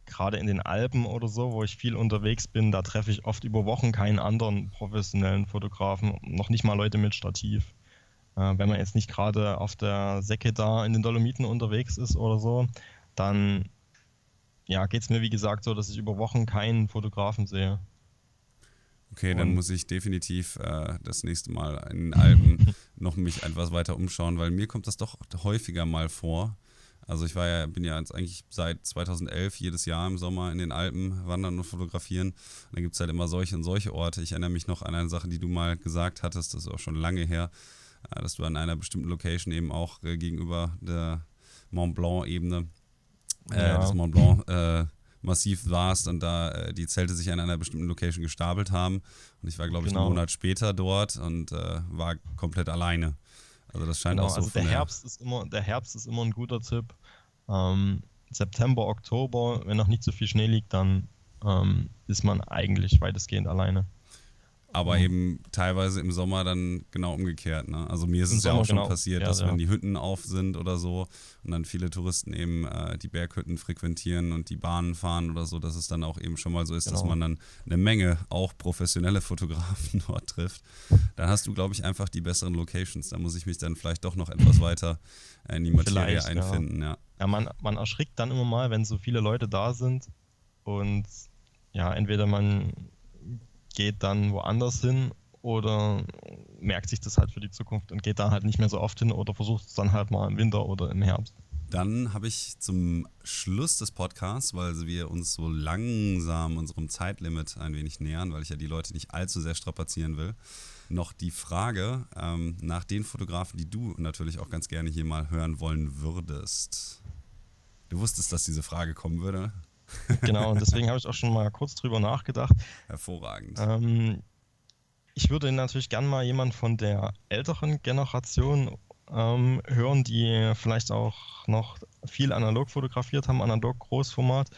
gerade in den Alpen oder so, wo ich viel unterwegs bin, da treffe ich oft über Wochen keinen anderen professionellen Fotografen, noch nicht mal Leute mit Stativ. Äh, wenn man jetzt nicht gerade auf der Säcke da in den Dolomiten unterwegs ist oder so, dann ja, geht es mir wie gesagt so, dass ich über Wochen keinen Fotografen sehe.
Okay, dann muss ich definitiv äh, das nächste Mal in den Alpen noch mich etwas weiter umschauen, weil mir kommt das doch häufiger mal vor. Also ich war ja, bin ja jetzt eigentlich seit 2011 jedes Jahr im Sommer in den Alpen wandern und fotografieren. Und dann gibt es halt immer solche und solche Orte. Ich erinnere mich noch an eine Sache, die du mal gesagt hattest, das ist auch schon lange her, äh, dass du an einer bestimmten Location eben auch äh, gegenüber der Mont Blanc-Ebene, äh, ja. des Mont Blanc, äh, massiv warst und da äh, die Zelte sich an einer bestimmten Location gestapelt haben. Und ich war, glaube ich, genau. einen Monat später dort und äh, war komplett alleine. Also das scheint genau, auch so
also der Herbst ist immer Der Herbst ist immer ein guter Tipp. Ähm, September, Oktober, wenn noch nicht so viel Schnee liegt, dann ähm, ist man eigentlich weitestgehend alleine
aber mhm. eben teilweise im Sommer dann genau umgekehrt. Ne? Also mir ist Im es Sommer ja auch schon genau. passiert, ja, dass ja. wenn die Hütten auf sind oder so und dann viele Touristen eben äh, die Berghütten frequentieren und die Bahnen fahren oder so, dass es dann auch eben schon mal so ist, genau. dass man dann eine Menge auch professionelle Fotografen dort trifft. Dann hast du, glaube ich, einfach die besseren Locations. Da muss ich mich dann vielleicht doch noch etwas weiter in die Materie vielleicht, einfinden. Ja,
ja man, man erschrickt dann immer mal, wenn so viele Leute da sind und ja, entweder man geht dann woanders hin oder merkt sich das halt für die Zukunft und geht da halt nicht mehr so oft hin oder versucht es dann halt mal im Winter oder im Herbst.
Dann habe ich zum Schluss des Podcasts, weil wir uns so langsam unserem Zeitlimit ein wenig nähern, weil ich ja die Leute nicht allzu sehr strapazieren will, noch die Frage ähm, nach den Fotografen, die du natürlich auch ganz gerne hier mal hören wollen würdest. Du wusstest, dass diese Frage kommen würde.
Genau, und deswegen habe ich auch schon mal kurz drüber nachgedacht.
Hervorragend.
Ähm, ich würde natürlich gern mal jemand von der älteren Generation ähm, hören, die vielleicht auch noch viel analog fotografiert haben, analog Großformat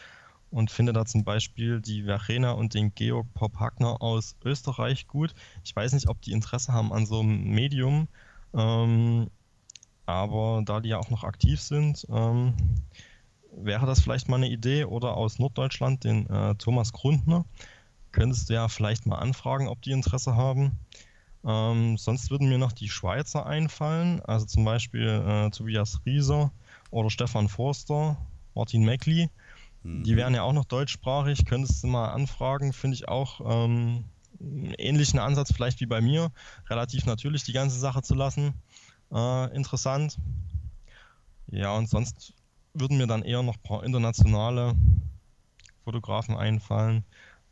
und finde da zum Beispiel die Verena und den Georg Pop Hackner aus Österreich gut. Ich weiß nicht, ob die Interesse haben an so einem Medium, ähm, aber da die ja auch noch aktiv sind, ähm, wäre das vielleicht mal eine Idee. Oder aus Norddeutschland den äh, Thomas Grundner könntest du ja vielleicht mal anfragen, ob die Interesse haben. Ähm, sonst würden mir noch die Schweizer einfallen, also zum Beispiel äh, Tobias Rieser oder Stefan Forster, Martin Meckli. Mhm. Die wären ja auch noch deutschsprachig, könntest du mal anfragen, finde ich auch ähm, einen ähnlichen Ansatz vielleicht wie bei mir, relativ natürlich die ganze Sache zu lassen. Äh, interessant. Ja, und sonst würden mir dann eher noch ein paar internationale Fotografen einfallen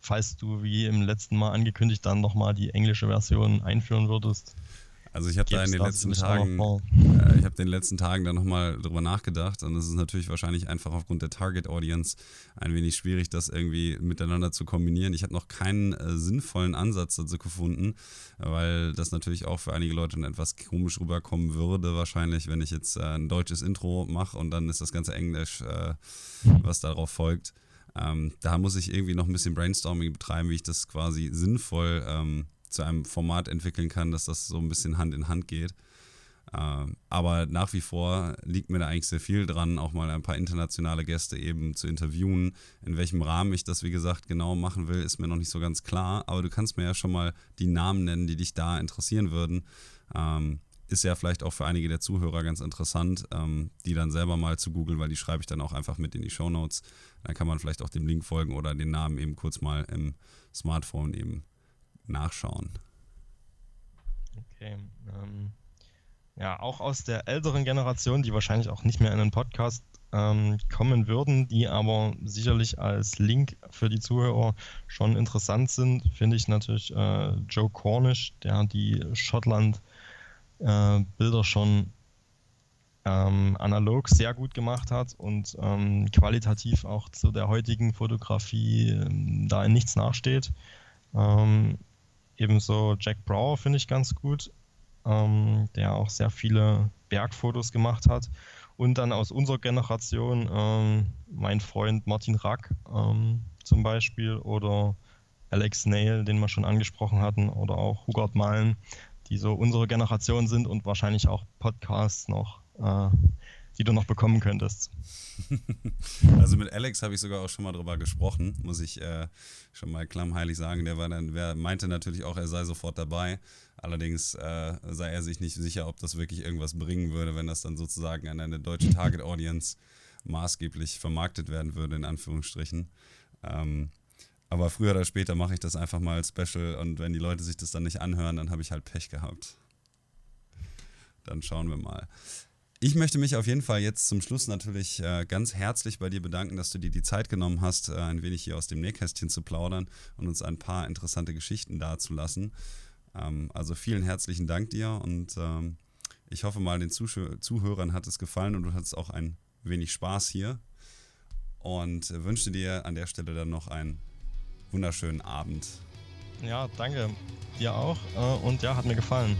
falls du wie im letzten Mal angekündigt dann nochmal die englische Version einführen würdest.
Also ich habe da in den letzten Tagen, äh, ich habe den letzten Tagen dann nochmal drüber nachgedacht und es ist natürlich wahrscheinlich einfach aufgrund der Target Audience ein wenig schwierig, das irgendwie miteinander zu kombinieren. Ich habe noch keinen äh, sinnvollen Ansatz dazu gefunden, weil das natürlich auch für einige Leute etwas komisch rüberkommen würde, wahrscheinlich, wenn ich jetzt äh, ein deutsches Intro mache und dann ist das ganze Englisch, äh, was darauf folgt. Ähm, da muss ich irgendwie noch ein bisschen Brainstorming betreiben, wie ich das quasi sinnvoll ähm, zu einem Format entwickeln kann, dass das so ein bisschen Hand in Hand geht. Ähm, aber nach wie vor liegt mir da eigentlich sehr viel dran, auch mal ein paar internationale Gäste eben zu interviewen. In welchem Rahmen ich das, wie gesagt, genau machen will, ist mir noch nicht so ganz klar. Aber du kannst mir ja schon mal die Namen nennen, die dich da interessieren würden. Ähm, ist ja vielleicht auch für einige der Zuhörer ganz interessant, ähm, die dann selber mal zu googeln, weil die schreibe ich dann auch einfach mit in die Show Notes. Dann kann man vielleicht auch dem Link folgen oder den Namen eben kurz mal im Smartphone eben nachschauen.
Okay. Ähm, ja, auch aus der älteren Generation, die wahrscheinlich auch nicht mehr in den Podcast ähm, kommen würden, die aber sicherlich als Link für die Zuhörer schon interessant sind, finde ich natürlich äh, Joe Cornish, der die Schottland- äh, schon ähm, analog sehr gut gemacht hat und ähm, qualitativ auch zu der heutigen Fotografie ähm, da in nichts nachsteht. Ähm, ebenso Jack Brower finde ich ganz gut, ähm, der auch sehr viele Bergfotos gemacht hat. Und dann aus unserer Generation ähm, mein Freund Martin Rack zum Beispiel oder Alex Nail, den wir schon angesprochen hatten, oder auch Hugard Malen, die so unsere Generation sind und wahrscheinlich auch Podcasts noch, äh, die du noch bekommen könntest.
also mit Alex habe ich sogar auch schon mal drüber gesprochen, muss ich äh, schon mal klammheilig sagen. Der war dann, wer meinte natürlich auch, er sei sofort dabei. Allerdings äh, sei er sich nicht sicher, ob das wirklich irgendwas bringen würde, wenn das dann sozusagen an eine deutsche Target Audience maßgeblich vermarktet werden würde, in Anführungsstrichen. Ähm, aber früher oder später mache ich das einfach mal Special und wenn die Leute sich das dann nicht anhören, dann habe ich halt Pech gehabt. Dann schauen wir mal. Ich möchte mich auf jeden Fall jetzt zum Schluss natürlich äh, ganz herzlich bei dir bedanken, dass du dir die Zeit genommen hast, äh, ein wenig hier aus dem Nähkästchen zu plaudern und uns ein paar interessante Geschichten darzulassen. Ähm, also vielen herzlichen Dank dir und ähm, ich hoffe mal, den Zuh Zuhörern hat es gefallen und du hattest auch ein wenig Spaß hier und wünsche dir an der Stelle dann noch einen wunderschönen Abend.
Ja, danke. Dir auch. Äh, und ja, hat mir gefallen.